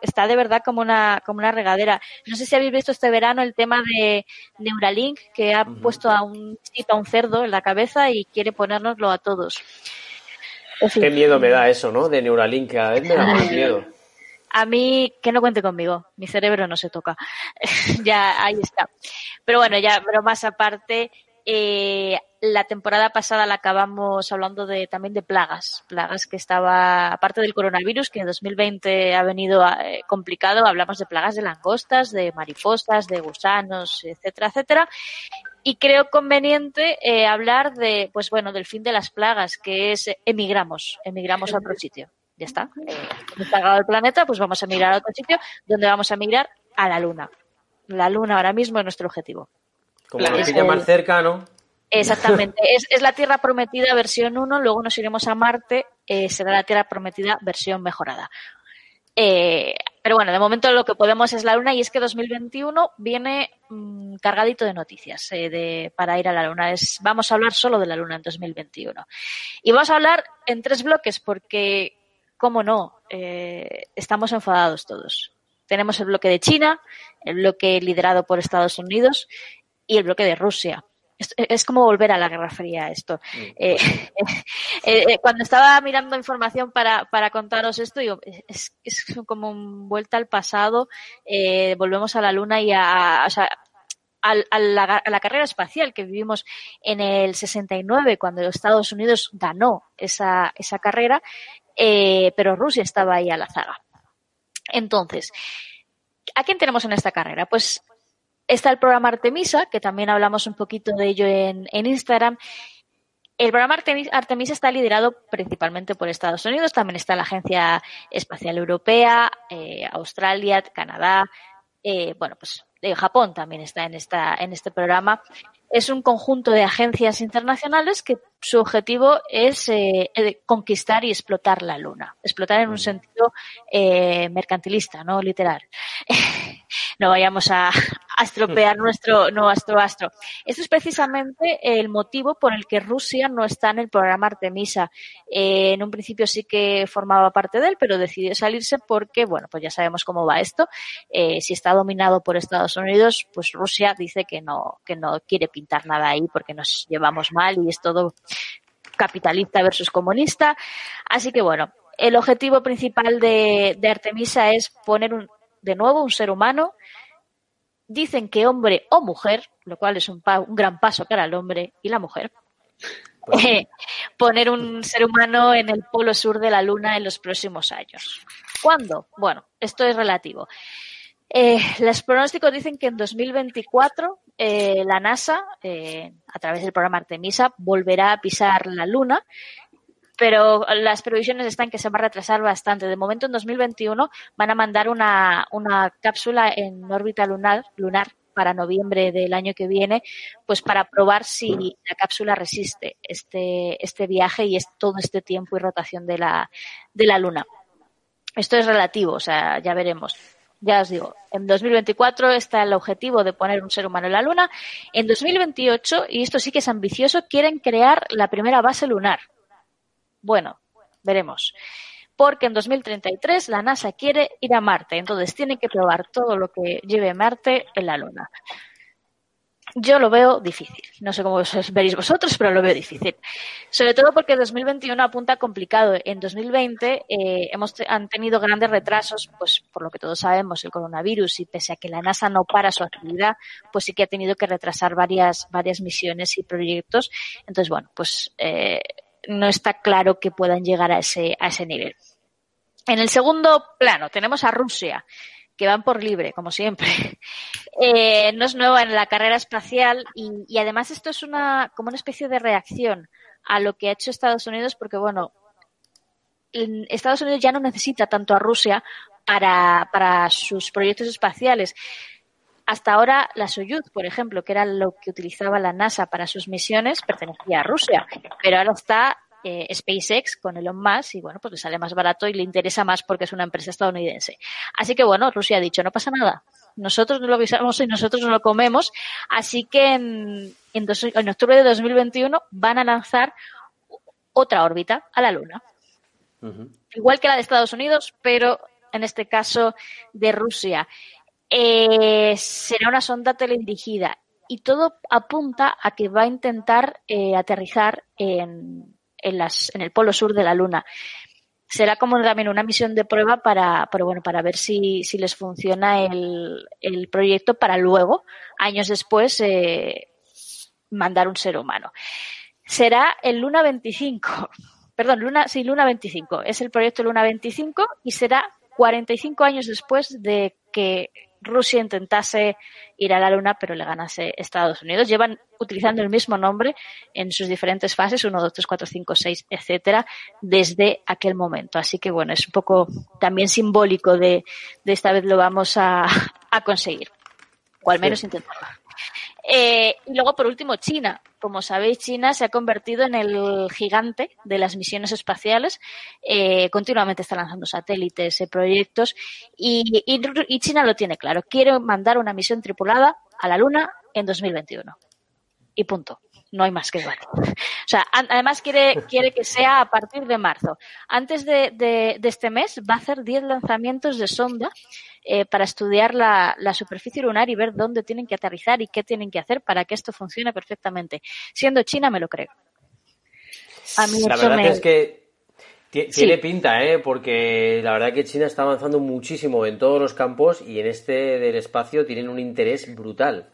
está, de verdad como una, como una regadera. No sé si habéis visto este verano el tema de Neuralink, que ha puesto a un, a un cerdo en la cabeza y quiere ponérnoslo a todos. Qué miedo me da eso, ¿no? De Neuralink, cada vez me da más miedo. A mí, que no cuente conmigo, mi cerebro no se toca. ya, ahí está. Pero bueno, ya, pero más aparte, eh, la temporada pasada la acabamos hablando de también de plagas, plagas que estaba, aparte del coronavirus, que en 2020 ha venido eh, complicado, hablamos de plagas de langostas, de mariposas, de gusanos, etcétera, etcétera. Y creo conveniente eh, hablar de, pues bueno, del fin de las plagas, que es emigramos, emigramos a otro sitio. Ya está. Eh, hemos el planeta, pues vamos a migrar a otro sitio, donde vamos a migrar a la Luna. La Luna ahora mismo es nuestro objetivo. Como nos pilla más cerca, ¿no? Exactamente. es, la Tierra Prometida versión 1, luego nos iremos a Marte, eh, será la Tierra Prometida versión mejorada. Eh, pero bueno, de momento lo que podemos es la Luna y es que 2021 viene mmm, cargadito de noticias eh, de, para ir a la Luna. Vamos a hablar solo de la Luna en 2021. Y vamos a hablar en tres bloques porque, cómo no, eh, estamos enfadados todos. Tenemos el bloque de China, el bloque liderado por Estados Unidos y el bloque de Rusia. Es, es, como volver a la Guerra Fría esto. Mm, eh, pues eh, eh, cuando estaba mirando información para, para contaros esto, digo, es, es como un vuelta al pasado, volvemos a la Luna y a, o sea, a, a, la, a, la, carrera espacial que vivimos en el 69, cuando Estados Unidos ganó esa, esa carrera, eh, pero Rusia estaba ahí a la zaga. Entonces, ¿a quién tenemos en esta carrera? Pues Está el programa Artemisa, que también hablamos un poquito de ello en, en Instagram. El programa Artemisa está liderado principalmente por Estados Unidos, también está la Agencia Espacial Europea, eh, Australia, Canadá, eh, bueno, pues eh, Japón también está en, esta, en este programa. Es un conjunto de agencias internacionales que su objetivo es conquistar y explotar la Luna. Explotar en un sentido mercantilista, no literal. no vayamos a, a nuestro, nuestro astro. Esto es precisamente el motivo por el que Rusia no está en el programa Artemisa. Eh, en un principio sí que formaba parte de él, pero decidió salirse porque, bueno, pues ya sabemos cómo va esto. Eh, si está dominado por Estados Unidos, pues Rusia dice que no, que no quiere pintar nada ahí porque nos llevamos mal y es todo capitalista versus comunista. Así que bueno, el objetivo principal de, de Artemisa es poner un, de nuevo un ser humano dicen que hombre o mujer, lo cual es un, un gran paso para el hombre y la mujer, pues eh, poner un ser humano en el polo sur de la Luna en los próximos años. ¿Cuándo? Bueno, esto es relativo. Eh, los pronósticos dicen que en 2024 eh, la NASA, eh, a través del programa Artemisa, volverá a pisar la Luna pero las previsiones están que se va a retrasar bastante. De momento, en 2021 van a mandar una, una cápsula en órbita lunar, lunar para noviembre del año que viene, pues para probar si la cápsula resiste este, este viaje y es todo este tiempo y rotación de la, de la Luna. Esto es relativo, o sea, ya veremos. Ya os digo, en 2024 está el objetivo de poner un ser humano en la Luna. En 2028, y esto sí que es ambicioso, quieren crear la primera base lunar. Bueno, veremos. Porque en 2033 la NASA quiere ir a Marte, entonces tiene que probar todo lo que lleve Marte en la Luna. Yo lo veo difícil. No sé cómo veréis vosotros, pero lo veo difícil. Sobre todo porque 2021 apunta complicado. En 2020 eh, hemos han tenido grandes retrasos, pues por lo que todos sabemos, el coronavirus y pese a que la NASA no para su actividad, pues sí que ha tenido que retrasar varias varias misiones y proyectos. Entonces, bueno, pues eh, no está claro que puedan llegar a ese, a ese nivel. En el segundo plano tenemos a Rusia, que van por libre, como siempre. Eh, no es nueva en la carrera espacial y, y, además esto es una, como una especie de reacción a lo que ha hecho Estados Unidos, porque bueno, Estados Unidos ya no necesita tanto a Rusia para, para sus proyectos espaciales. Hasta ahora la Soyuz, por ejemplo, que era lo que utilizaba la NASA para sus misiones, pertenecía a Rusia, pero ahora está eh, SpaceX con Elon Musk y bueno, pues le sale más barato y le interesa más porque es una empresa estadounidense. Así que bueno, Rusia ha dicho, no pasa nada. Nosotros no lo avisamos y nosotros no lo comemos. Así que en, en, dos, en octubre de 2021 van a lanzar otra órbita a la Luna. Uh -huh. Igual que la de Estados Unidos, pero en este caso de Rusia eh, será una sonda teledirigida y todo apunta a que va a intentar eh, aterrizar en, las, en el polo sur de la Luna. Será como también una misión de prueba para, para, bueno, para ver si, les funciona el, el proyecto para luego, años después, eh, mandar un ser humano. Será el Luna 25. Perdón, Luna, sí, Luna 25. Es el proyecto Luna 25 y será 45 años después de que Rusia intentase ir a la Luna, pero le ganase Estados Unidos. Llevan utilizando el mismo nombre en sus diferentes fases, 1, 2, 3, 4, 5, 6, etcétera, desde aquel momento. Así que bueno, es un poco también simbólico de, de esta vez lo vamos a, a conseguir. O al menos intentarlo. Eh, y luego, por último, China. Como sabéis, China se ha convertido en el gigante de las misiones espaciales. Eh, continuamente está lanzando satélites, eh, proyectos. Y, y, China lo tiene claro. Quiere mandar una misión tripulada a la Luna en 2021. Y punto. No hay más que igual. O sea, además quiere, quiere que sea a partir de marzo. Antes de, de, de este mes va a hacer 10 lanzamientos de sonda eh, para estudiar la, la, superficie lunar y ver dónde tienen que aterrizar y qué tienen que hacer para que esto funcione perfectamente. Siendo China, me lo creo. A mí la verdad me... es que tiene sí. pinta, ¿eh? porque la verdad que China está avanzando muchísimo en todos los campos y en este del espacio tienen un interés brutal.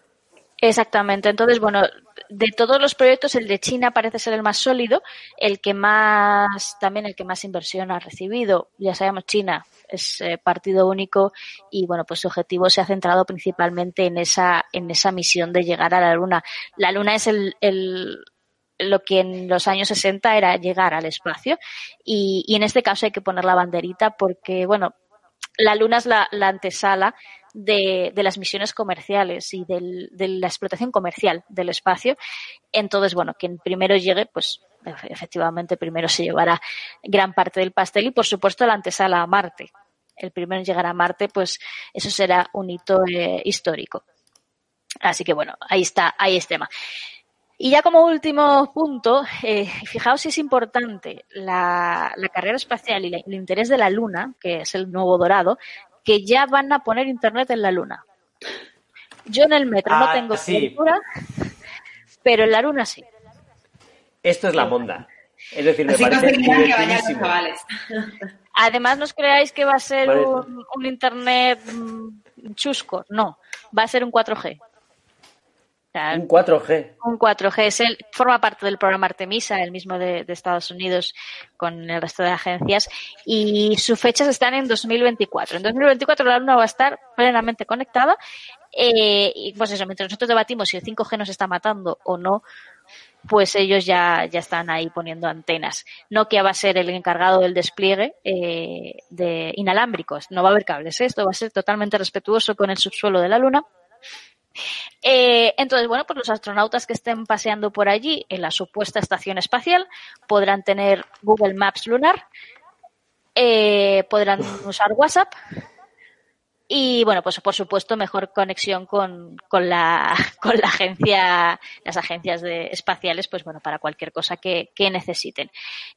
Exactamente. Entonces, bueno, de todos los proyectos, el de China parece ser el más sólido, el que más, también el que más inversión ha recibido. Ya sabemos, China es eh, partido único y bueno, pues su objetivo se ha centrado principalmente en esa, en esa misión de llegar a la Luna. La Luna es el, el lo que en los años 60 era llegar al espacio y, y en este caso hay que poner la banderita porque, bueno, la Luna es la, la antesala de, las misiones comerciales y del, de la explotación comercial del espacio. Entonces, bueno, quien primero llegue, pues efectivamente primero se llevará gran parte del pastel y, por supuesto, la antesala a Marte. El primero en llegar a Marte, pues eso será un hito eh, histórico. Así que, bueno, ahí está, ahí es tema. Y ya como último punto, eh, fijaos si es importante la, la carrera espacial y el interés de la Luna, que es el nuevo dorado, que ya van a poner Internet en la Luna. Yo en el metro ah, no tengo sí. pero en la Luna sí. Esto es la monda. Es decir, me Así parece divertidísimo. Además, no os creáis que va a ser un, un, Internet mm, chusco. No, va a ser un 4G. Un 4G. Un 4G. Es el, forma parte del programa Artemisa, el mismo de, de, Estados Unidos, con el resto de agencias. Y sus fechas están en 2024. En 2024 la Luna va a estar plenamente conectada. Eh, y pues eso, mientras nosotros debatimos si el 5G nos está matando o no, pues ellos ya, ya están ahí poniendo antenas. Nokia va a ser el encargado del despliegue eh, de inalámbricos. No va a haber cables. ¿eh? Esto va a ser totalmente respetuoso con el subsuelo de la Luna eh, entonces, bueno, pues los astronautas que estén paseando por allí en la supuesta estación espacial podrán tener Google Maps lunar, eh, podrán usar WhatsApp y bueno, pues por supuesto, mejor conexión con, con, la, con la agencia, las agencias de, espaciales, pues bueno, para cualquier cosa que, necesiten.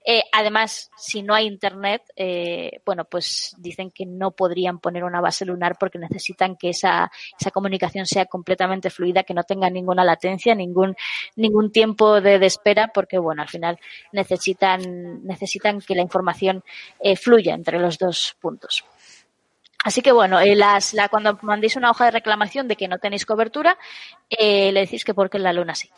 Eh, además, si no hay internet, eh, bueno, pues dicen que no podrían poner una base lunar porque necesitan que esa, esa comunicación sea completamente fluida, que no tenga ninguna latencia, ningún, ningún tiempo de, de espera, porque bueno, al final necesitan, necesitan que la información eh, fluya entre los dos puntos. Así que bueno, eh, las, la, cuando mandéis una hoja de reclamación de que no tenéis cobertura, eh, le decís que porque en la luna sí.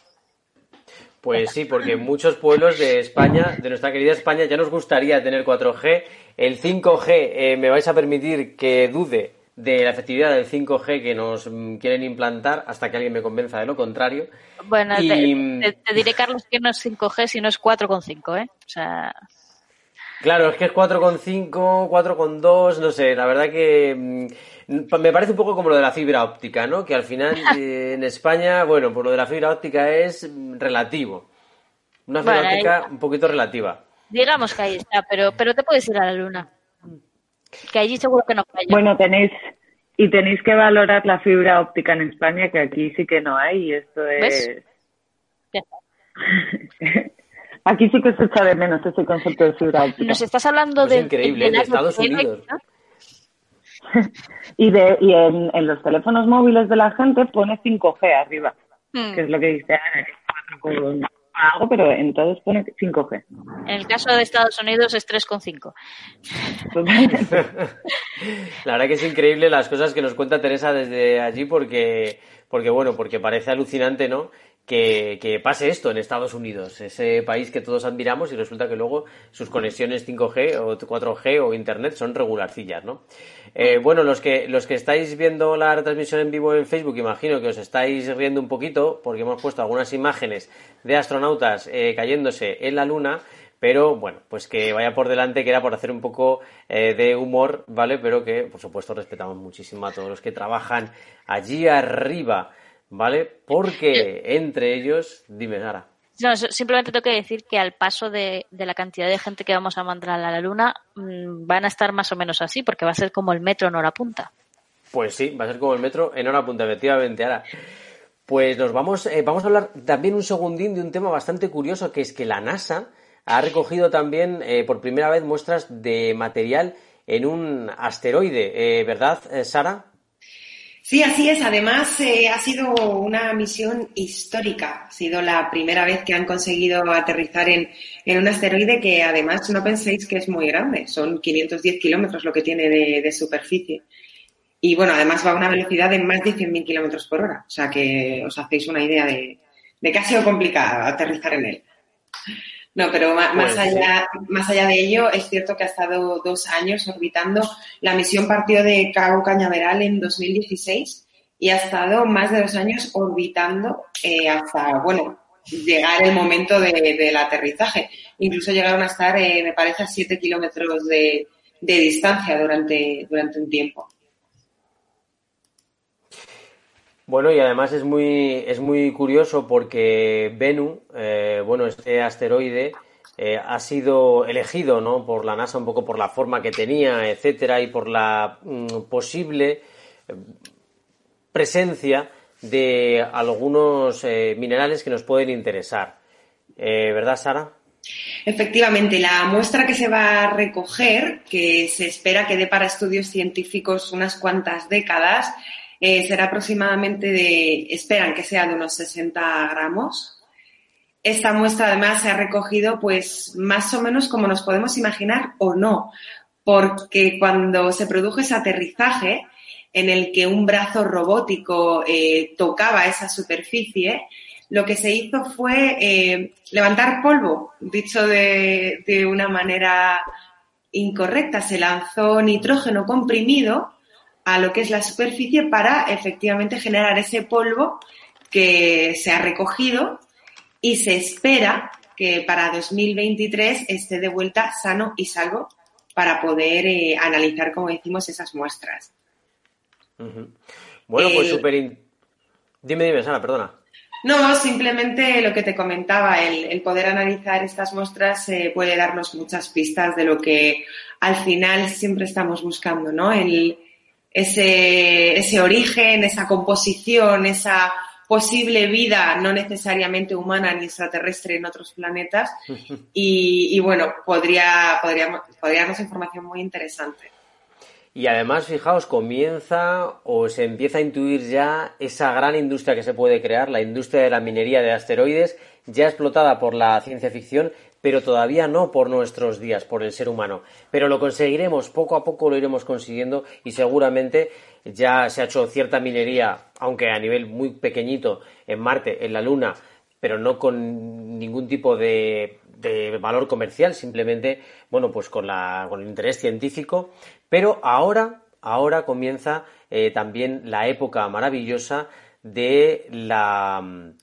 Pues sí, porque en muchos pueblos de España, de nuestra querida España, ya nos gustaría tener 4G. El 5G, eh, me vais a permitir que dude de la efectividad del 5G que nos mm, quieren implantar hasta que alguien me convenza de lo contrario. Bueno, y... te, te, te, diré, Carlos, que no es 5G, sino es 4,5, ¿eh? O sea... Claro, es que es 4,5, 4,2, no sé, la verdad que mm, me parece un poco como lo de la fibra óptica, ¿no? Que al final eh, en España, bueno, pues lo de la fibra óptica es relativo. Una fibra bueno, óptica un poquito relativa. Digamos que ahí está, pero, pero te puedes ir a la luna. Que allí seguro que no falla. Bueno, tenéis, y tenéis que valorar la fibra óptica en España, que aquí sí que no hay, y esto es... ¿Ves? Aquí sí que se echa de menos ese concepto de fibra óptica. Nos estás hablando pues de, increíble, de, de Estados Unidos. y de y en, en, los teléfonos móviles de la gente pone 5G arriba, mm. que es lo que dice Ana, que es algo, pero en todos pone 5G. En el caso de Estados Unidos es 3,5. La verdad que es increíble las cosas que nos cuenta Teresa desde allí porque, porque bueno, porque parece alucinante, ¿no? Que, pase esto en Estados Unidos, ese país que todos admiramos y resulta que luego sus conexiones 5G o 4G o Internet son regularcillas, ¿no? Eh, bueno, los que, los que estáis viendo la retransmisión en vivo en Facebook, imagino que os estáis riendo un poquito porque hemos puesto algunas imágenes de astronautas eh, cayéndose en la Luna, pero bueno, pues que vaya por delante, que era por hacer un poco eh, de humor, ¿vale? Pero que, por supuesto, respetamos muchísimo a todos los que trabajan allí arriba. ¿Vale? Porque entre ellos, dime, Sara. No, simplemente tengo que decir que al paso de, la cantidad de gente que vamos a mandar a la Luna, mm, van a estar más o menos así, porque va a ser como el metro en hora punta. Pues sí, va a ser como el metro en hora punta, efectivamente. Ahora, pues nos vamos, eh, vamos a hablar también un segundín de un tema bastante curioso, que es que la NASA ha recogido también eh, por primera vez muestras de material en un asteroide, eh, ¿verdad, Sara? Sí, así es. Además, eh, ha sido una misión histórica. Ha sido la primera vez que han conseguido aterrizar en, un asteroide que además no penséis que es muy grande. Son 510 kilómetros lo que tiene de, superficie. Y bueno, además va a una velocidad de más de 100.000 kilómetros por hora. O sea que os hacéis una idea de, de que ha sido complicado aterrizar en él. No, pero más, pues allá, más allá de ello, es cierto que ha estado dos años orbitando. La misión partió de Cabo Cañaveral en 2016 y ha estado más de dos años orbitando eh, hasta, bueno, llegar el momento del aterrizaje. Incluso llegaron a estar, eh, me parece, a siete kilómetros de, distancia durante, durante un tiempo. Bueno, y además es muy, es muy curioso porque Bennu, eh, bueno, este asteroide, eh, ha sido elegido ¿no? por la NASA un poco por la forma que tenía, etcétera, y por la mm, posible eh, presencia de algunos minerales que nos pueden interesar. ¿Verdad, Sara? Efectivamente, la muestra que se va a recoger, que se espera que dé para estudios científicos unas cuantas décadas, eh, será aproximadamente de, esperan que sea de unos 60 gramos. Esta muestra además se ha recogido pues más o menos como nos podemos imaginar o no, porque cuando se produjo ese aterrizaje en el que un brazo robótico eh, tocaba esa superficie, lo que se hizo fue eh, levantar polvo, dicho de, de una manera incorrecta. Se lanzó nitrógeno comprimido a lo que es la superficie para efectivamente generar ese polvo que se ha recogido y se espera que para 2023 esté de vuelta sano y salvo para poder eh, analizar, como decimos, esas muestras. Bueno, pues súper... Dime, dime, Sara, perdona. No, simplemente lo que te comentaba, el, poder analizar estas muestras eh, puede darnos muchas pistas de lo que al final siempre estamos buscando, ¿no? El, ese, ese origen, esa composición, esa posible vida no necesariamente humana ni extraterrestre en otros planetas y, bueno, podría, podría, podría darnos información muy interesante. Y además, fijaos, comienza o se empieza a intuir ya esa gran industria que se puede crear, la industria de la minería de asteroides, ya explotada por la ciencia ficción pero todavía no por nuestros días, por el ser humano. Pero lo conseguiremos, poco a poco lo iremos consiguiendo y seguramente ya se ha hecho cierta minería, aunque a nivel muy pequeñito, en Marte, en la Luna, pero no con ningún tipo de, valor comercial, simplemente, bueno, pues con, la, con el interés científico. Pero ahora, ahora comienza eh, también la época maravillosa de la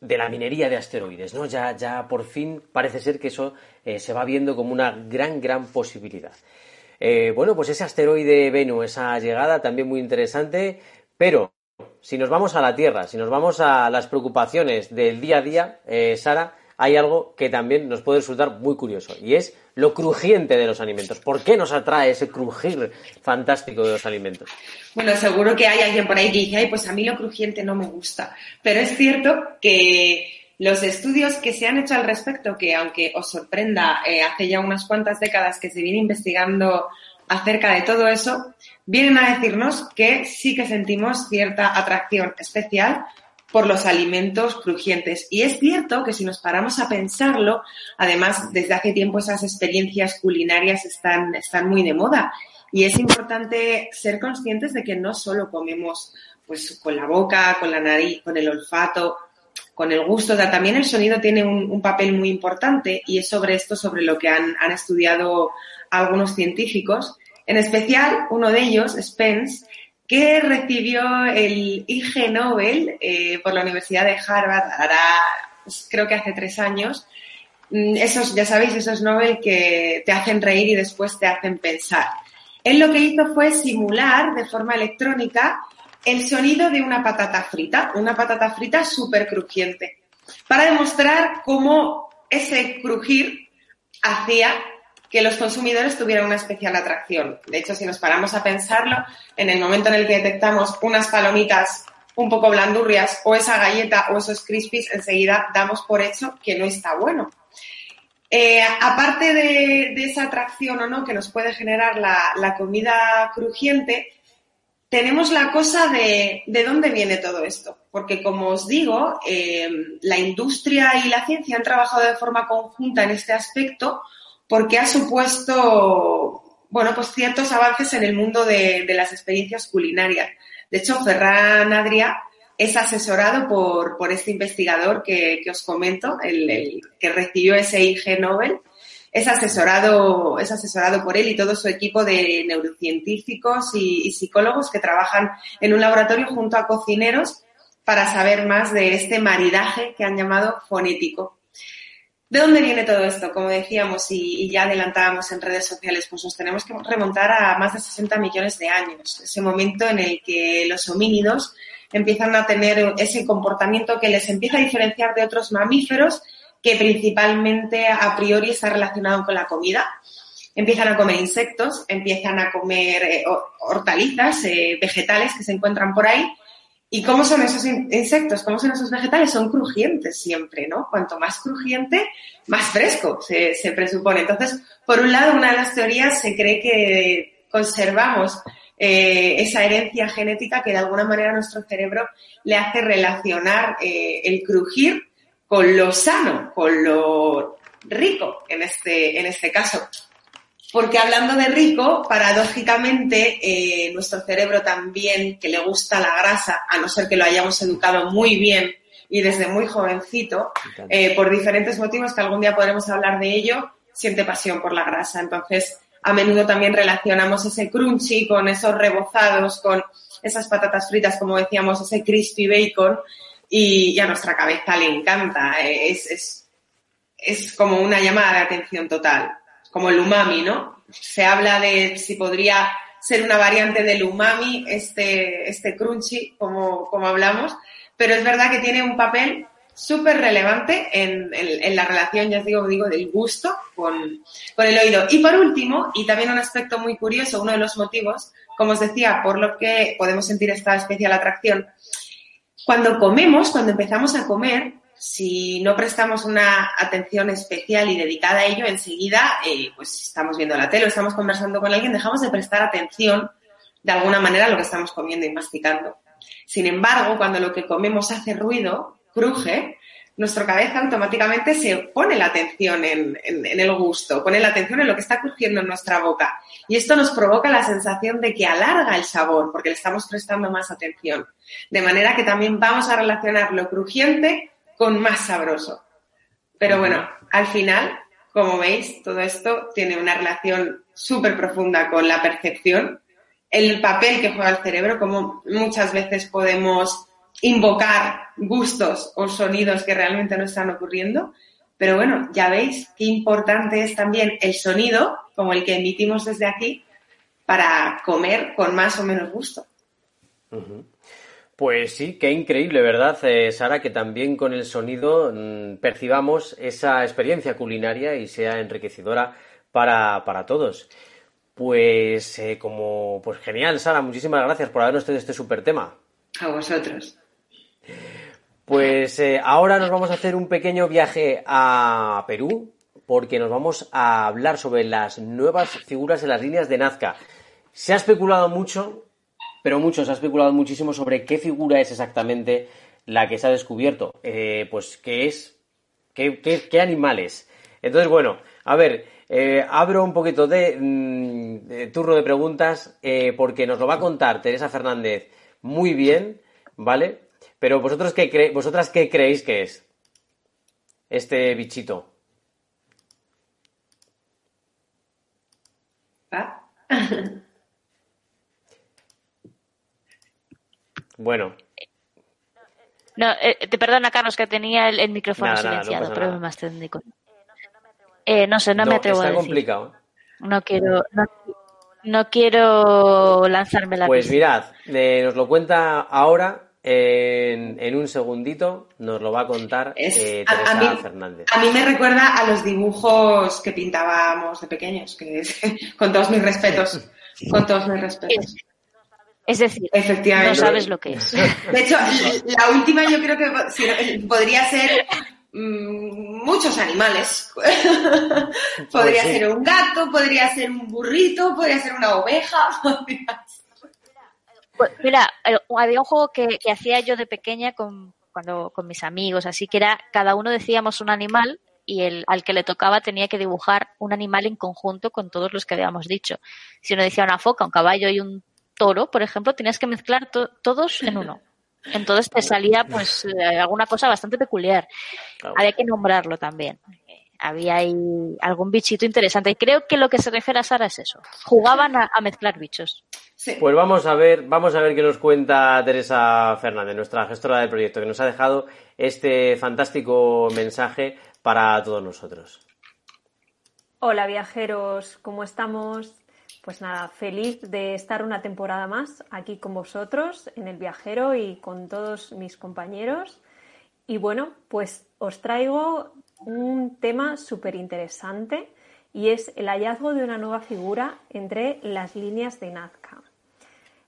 de la minería de asteroides, ¿no? Ya, ya por fin parece ser que eso eh, se va viendo como una gran, gran posibilidad. Eh, bueno, pues ese asteroide Venus, esa llegada también muy interesante, pero si nos vamos a la Tierra, si nos vamos a las preocupaciones del día a día, eh, Sara, hay algo que también nos puede resultar muy curioso y es lo crujiente de los alimentos. ¿Por qué nos atrae ese crujir fantástico de los alimentos? Bueno, seguro que hay alguien por ahí que dice, ay, pues a mí lo crujiente no me gusta. Pero es cierto que los estudios que se han hecho al respecto, que aunque os sorprenda, eh, hace ya unas cuantas décadas que se viene investigando acerca de todo eso, vienen a decirnos que sí que sentimos cierta atracción especial por los alimentos crujientes. Y es cierto que si nos paramos a pensarlo, además desde hace tiempo esas experiencias culinarias están, están muy de moda. Y es importante ser conscientes de que no solo comemos pues con la boca, con la nariz, con el olfato, con el gusto, también el sonido tiene un, papel muy importante y es sobre esto sobre lo que han, han estudiado algunos científicos. En especial, uno de ellos, Spence, que recibió el IG Nobel eh, por la Universidad de Harvard, pues, creo que hace tres años. Mm, esos, ya sabéis, esos Nobel que te hacen reír y después te hacen pensar. Él lo que hizo fue simular de forma electrónica el sonido de una patata frita, una patata frita súper crujiente, para demostrar cómo ese crujir hacía que los consumidores tuvieran una especial atracción. De hecho, si nos paramos a pensarlo, en el momento en el que detectamos unas palomitas un poco blandurrias o esa galleta o esos crispies, enseguida damos por hecho que no está bueno. Eh, aparte de, esa atracción o no que nos puede generar la, comida crujiente, tenemos la cosa de, de, dónde viene todo esto. Porque, como os digo, eh, la industria y la ciencia han trabajado de forma conjunta en este aspecto porque ha supuesto, bueno, pues ciertos avances en el mundo de, las experiencias culinarias. De hecho, Ferran Adrià es asesorado por, por este investigador que, os comento, el, que recibió ese IG Nobel. Es asesorado, es asesorado por él y todo su equipo de neurocientíficos y psicólogos que trabajan en un laboratorio junto a cocineros para saber más de este maridaje que han llamado fonético ¿De dónde viene todo esto? Como decíamos y, ya adelantábamos en redes sociales, pues nos tenemos que remontar a más de 60 millones de años, ese momento en el que los homínidos empiezan a tener ese comportamiento que les empieza a diferenciar de otros mamíferos que principalmente a priori está relacionado con la comida. Empiezan a comer insectos, empiezan a comer eh, hortalizas, eh, vegetales que se encuentran por ahí ¿Y cómo son esos insectos? ¿Cómo son esos vegetales? Son crujientes siempre, ¿no? Cuanto más crujiente, más fresco se, presupone. Entonces, por un lado, una de las teorías se cree que conservamos eh, esa herencia genética que de alguna manera nuestro cerebro le hace relacionar eh, el crujir con lo sano, con lo rico en este, en este caso. Porque hablando de rico, paradójicamente, eh, nuestro cerebro también, que le gusta la grasa, a no ser que lo hayamos educado muy bien y desde muy jovencito, eh, por diferentes motivos que algún día podremos hablar de ello, siente pasión por la grasa. Entonces, a menudo también relacionamos ese crunchy con esos rebozados, con esas patatas fritas, como decíamos, ese crispy bacon, y, a nuestra cabeza le encanta. Es, es, es como una llamada de atención total como el umami, ¿no? Se habla de si podría ser una variante del umami, este, este crunchy, como, como hablamos, pero es verdad que tiene un papel súper relevante en, en, la relación, ya os digo, digo, del gusto con, con el oído. Y por último, y también un aspecto muy curioso, uno de los motivos, como os decía, por lo que podemos sentir esta especial atracción, cuando comemos, cuando empezamos a comer, si no prestamos una atención especial y dedicada a ello, enseguida, eh, pues estamos viendo la tele o estamos conversando con alguien, dejamos de prestar atención de alguna manera a lo que estamos comiendo y masticando. Sin embargo, cuando lo que comemos hace ruido, cruje, nuestra cabeza automáticamente se pone la atención en, en, el gusto, pone la atención en lo que está crujiendo en nuestra boca. Y esto nos provoca la sensación de que alarga el sabor, porque le estamos prestando más atención. De manera que también vamos a relacionar lo crujiente con más sabroso. Pero bueno, al final, como veis, todo esto tiene una relación súper profunda con la percepción, el papel que juega el cerebro, como muchas veces podemos invocar gustos o sonidos que realmente no están ocurriendo. Pero bueno, ya veis qué importante es también el sonido, como el que emitimos desde aquí, para comer con más o menos gusto. Pues sí, qué increíble, ¿verdad, eh, Sara? Que también con el sonido mm, percibamos esa experiencia culinaria y sea enriquecedora para, todos. Pues eh, como, pues genial, Sara, muchísimas gracias por habernos tenido este súper tema. A vosotros. Pues eh, ahora nos vamos a hacer un pequeño viaje a Perú porque nos vamos a hablar sobre las nuevas figuras en las líneas de Nazca. Se ha especulado mucho pero muchos ha especulado muchísimo sobre qué figura es exactamente la que se ha descubierto. Eh, pues, ¿qué es? ¿Qué, qué, animales? Entonces, bueno, a ver, eh, abro un poquito de, mm, turno de preguntas porque nos lo va a contar Teresa Fernández muy bien, ¿vale? Pero qué vosotras qué creéis que es este bichito. ¿Ah? bueno. No, eh, te perdona, Carlos, que tenía el, micrófono silenciado, no problemas técnicos. Eh, no sé, no, me atrevo a decir. complicado. No quiero, no, quiero lanzarme la Pues mirad, eh, nos lo cuenta ahora en, un segundito nos lo va a contar eh, Teresa Fernández. A mí me recuerda a los dibujos que pintábamos de pequeños, que con todos mis respetos, con todos mis respetos. Es decir, no sabes lo que es. De hecho, la última yo creo que podría ser mm, muchos animales. podría pues ser un gato, podría ser un burrito, podría ser una oveja, Pues, mira, eh, había un juego que, hacía yo de pequeña con, cuando, con mis amigos, así que era, cada uno decíamos un animal y el, al que le tocaba tenía que dibujar un animal en conjunto con todos los que habíamos dicho. Si uno decía una foca, un caballo y un toro, por ejemplo, tenías que mezclar todos en uno. Entonces te salía pues eh, alguna cosa bastante peculiar. Había que nombrarlo también había ahí algún bichito interesante. Y creo que lo que se refiere a Sara es eso. Jugaban a, mezclar bichos. Pues vamos a ver, vamos a ver qué nos cuenta Teresa Fernández, nuestra gestora del proyecto, que nos ha dejado este fantástico mensaje para todos nosotros. Hola viajeros, ¿cómo estamos? Pues nada, feliz de estar una temporada más aquí con vosotros en el viajero y con todos mis compañeros. Y bueno, pues os traigo un tema súper interesante y es el hallazgo de una nueva figura entre las líneas de Nazca.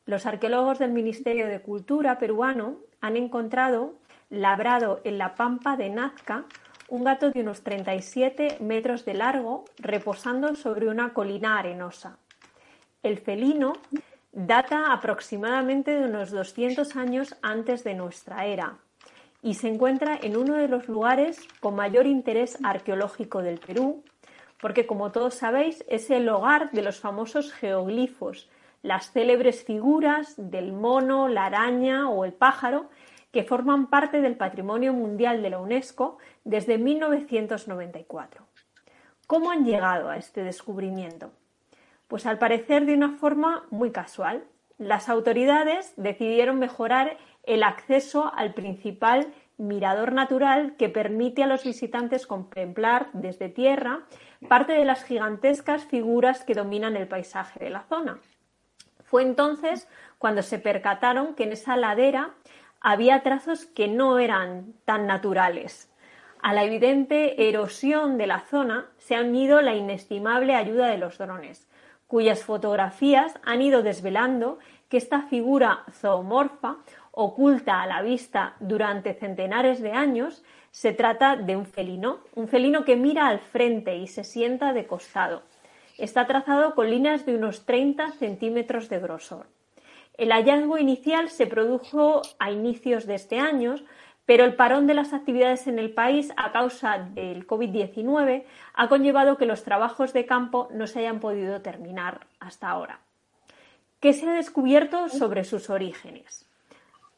Los arqueólogos del Ministerio de Cultura peruano han encontrado labrado en la pampa de Nazca un gato de unos 37 metros de largo reposando sobre una colina arenosa. El felino data aproximadamente de unos 200 años antes de nuestra era y se encuentra en uno de los lugares con mayor interés arqueológico del Perú, porque como todos sabéis es el hogar de los famosos geoglifos, las célebres figuras del mono, la araña o el pájaro que forman parte del Patrimonio Mundial de la UNESCO desde 1994. ¿Cómo han llegado a este descubrimiento? Pues al parecer de una forma muy casual. Las autoridades decidieron mejorar el acceso al principal mirador natural que permite a los visitantes contemplar desde tierra parte de las gigantescas figuras que dominan el paisaje de la zona. Fue entonces cuando se percataron que en esa ladera había trazos que no eran tan naturales. A la evidente erosión de la zona se ha unido la inestimable ayuda de los drones, cuyas fotografías han ido desvelando que esta figura zoomorfa oculta a la vista durante centenares de años, se trata de un felino, un felino que mira al frente y se sienta de costado. Está trazado con líneas de unos 30 centímetros de grosor. El hallazgo inicial se produjo a inicios de este año, pero el parón de las actividades en el país a causa del COVID-19 ha conllevado que los trabajos de campo no se hayan podido terminar hasta ahora. ¿Qué se ha descubierto sobre sus orígenes?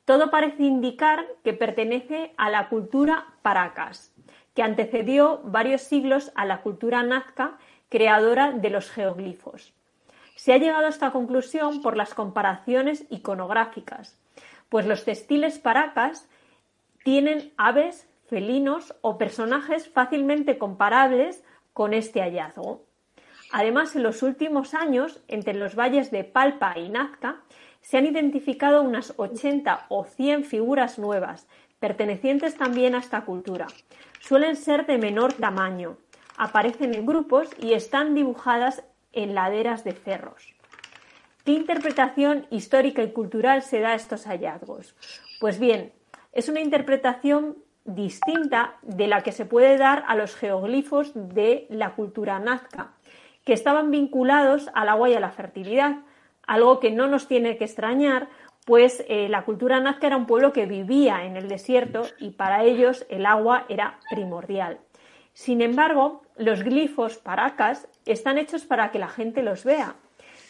Todo parece indicar que pertenece a la cultura Paracas, que antecedió varios siglos a la cultura nazca, creadora de los geoglifos. Se ha llegado a esta conclusión por las comparaciones iconográficas, pues los textiles Paracas tienen aves, felinos o personajes fácilmente comparables con este hallazgo. Además, en los últimos años, entre los valles de Palpa y Nazca, se han identificado unas 80 o 100 figuras nuevas, pertenecientes también a esta cultura. Suelen ser de menor tamaño, aparecen en grupos y están dibujadas en laderas de cerros. ¿Qué interpretación histórica y cultural se da a estos hallazgos? Pues bien, es una interpretación distinta de la que se puede dar a los geoglifos de la cultura nazca, que estaban vinculados al agua y a la fertilidad, algo que no nos tiene que extrañar pues eh, la cultura nazca era un pueblo que vivía en el desierto y para ellos el agua era primordial. Sin embargo, los glifos paracas están hechos para que la gente los vea.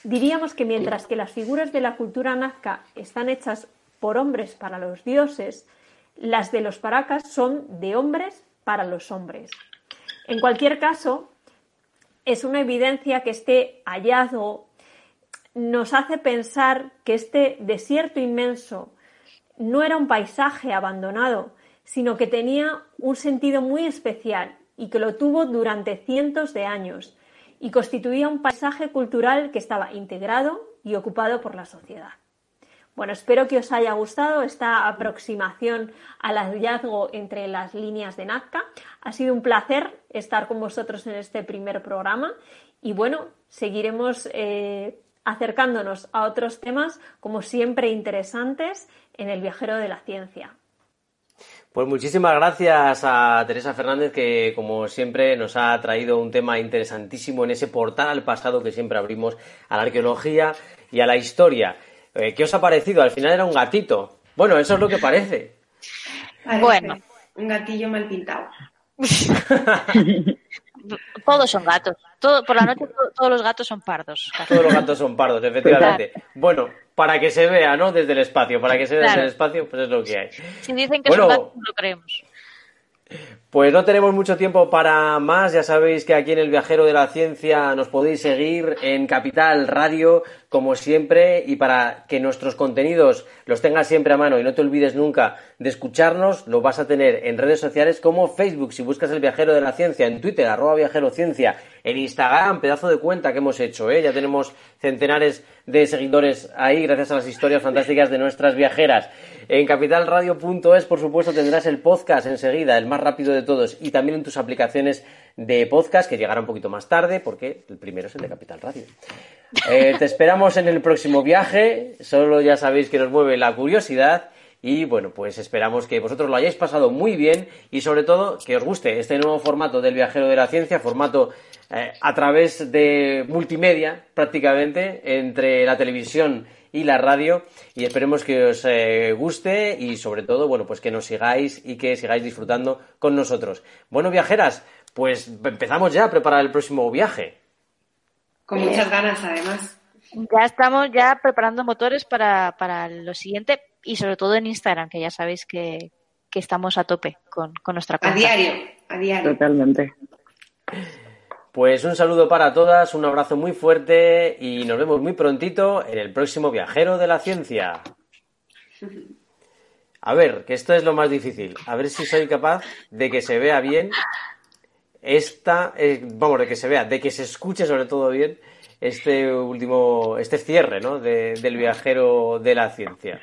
Diríamos que mientras que las figuras de la cultura nazca están hechas por hombres para los dioses, las de los paracas son de hombres para los hombres. En cualquier caso, es una evidencia que este hallazgo nos hace pensar que este desierto inmenso no era un paisaje abandonado, sino que tenía un sentido muy especial y que lo tuvo durante cientos de años y constituía un paisaje cultural que estaba integrado y ocupado por la sociedad. Bueno, espero que os haya gustado esta aproximación al hallazgo entre las líneas de Nazca. Ha sido un placer estar con vosotros en este primer programa y bueno, seguiremos eh, acercándonos a otros temas, como siempre, interesantes en el viajero de la ciencia. Pues muchísimas gracias a Teresa Fernández que como siempre nos ha traído un tema interesantísimo en ese portal al pasado que siempre abrimos a la arqueología y a la historia. Eh, ¿Qué os ha parecido? Al final era un gatito. Bueno, eso es lo que parece. Bueno. Un gatillo mal pintado. Todos son gatos. Todo, por la noche todos los gatos son pardos. Todos los gatos son pardos, efectivamente. Bueno, para que se vea, ¿no? Desde el espacio. Para que se vea desde el espacio, pues es lo que hay. Si dicen que son gatos, no lo creemos. Pues no tenemos mucho tiempo para más. Ya sabéis que aquí en el Viajero de la Ciencia nos podéis seguir en Capital Radio, como siempre, y para que nuestros contenidos los tengas siempre a mano y no te olvides nunca de escucharnos, lo vas a tener en redes sociales como Facebook, si buscas el Viajero de la Ciencia, en Twitter, arroba Viajero Ciencia, en Instagram, pedazo de cuenta que hemos hecho, ¿eh? Ya tenemos centenares de seguidores ahí gracias a las historias fantásticas de nuestras viajeras. En capitalradio.es, por supuesto, tendrás el podcast enseguida, el más rápido de todos, y también en tus aplicaciones de podcast, que llegará un poquito más tarde, porque el primero es el de Capital Radio. Eh, te esperamos en el próximo viaje, solo ya sabéis que nos mueve la curiosidad. Y bueno, pues esperamos que vosotros lo hayáis pasado muy bien y sobre todo que os guste este nuevo formato del viajero de la ciencia, formato eh, a través de multimedia prácticamente entre la televisión y la radio y esperemos que os eh, guste y sobre todo, bueno, pues que nos sigáis y que sigáis disfrutando con nosotros. Bueno, viajeras, pues empezamos ya a preparar el próximo viaje. Con muchas ganas, además. Ya estamos ya preparando motores para, para lo siguiente y sobre todo en Instagram, que ya sabéis que, que estamos a tope con, con nuestra cuenta. A diario, a diario. Totalmente. Pues un saludo para todas, un abrazo muy fuerte y nos vemos muy prontito en el próximo Viajero de la Ciencia. A ver, que esto es lo más difícil. A ver si soy capaz de que se vea bien esta, eh, vamos, de que se vea, de que se escuche sobre todo bien este último, este cierre, ¿no? del Viajero de la Ciencia.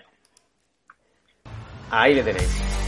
Ahí le tenéis.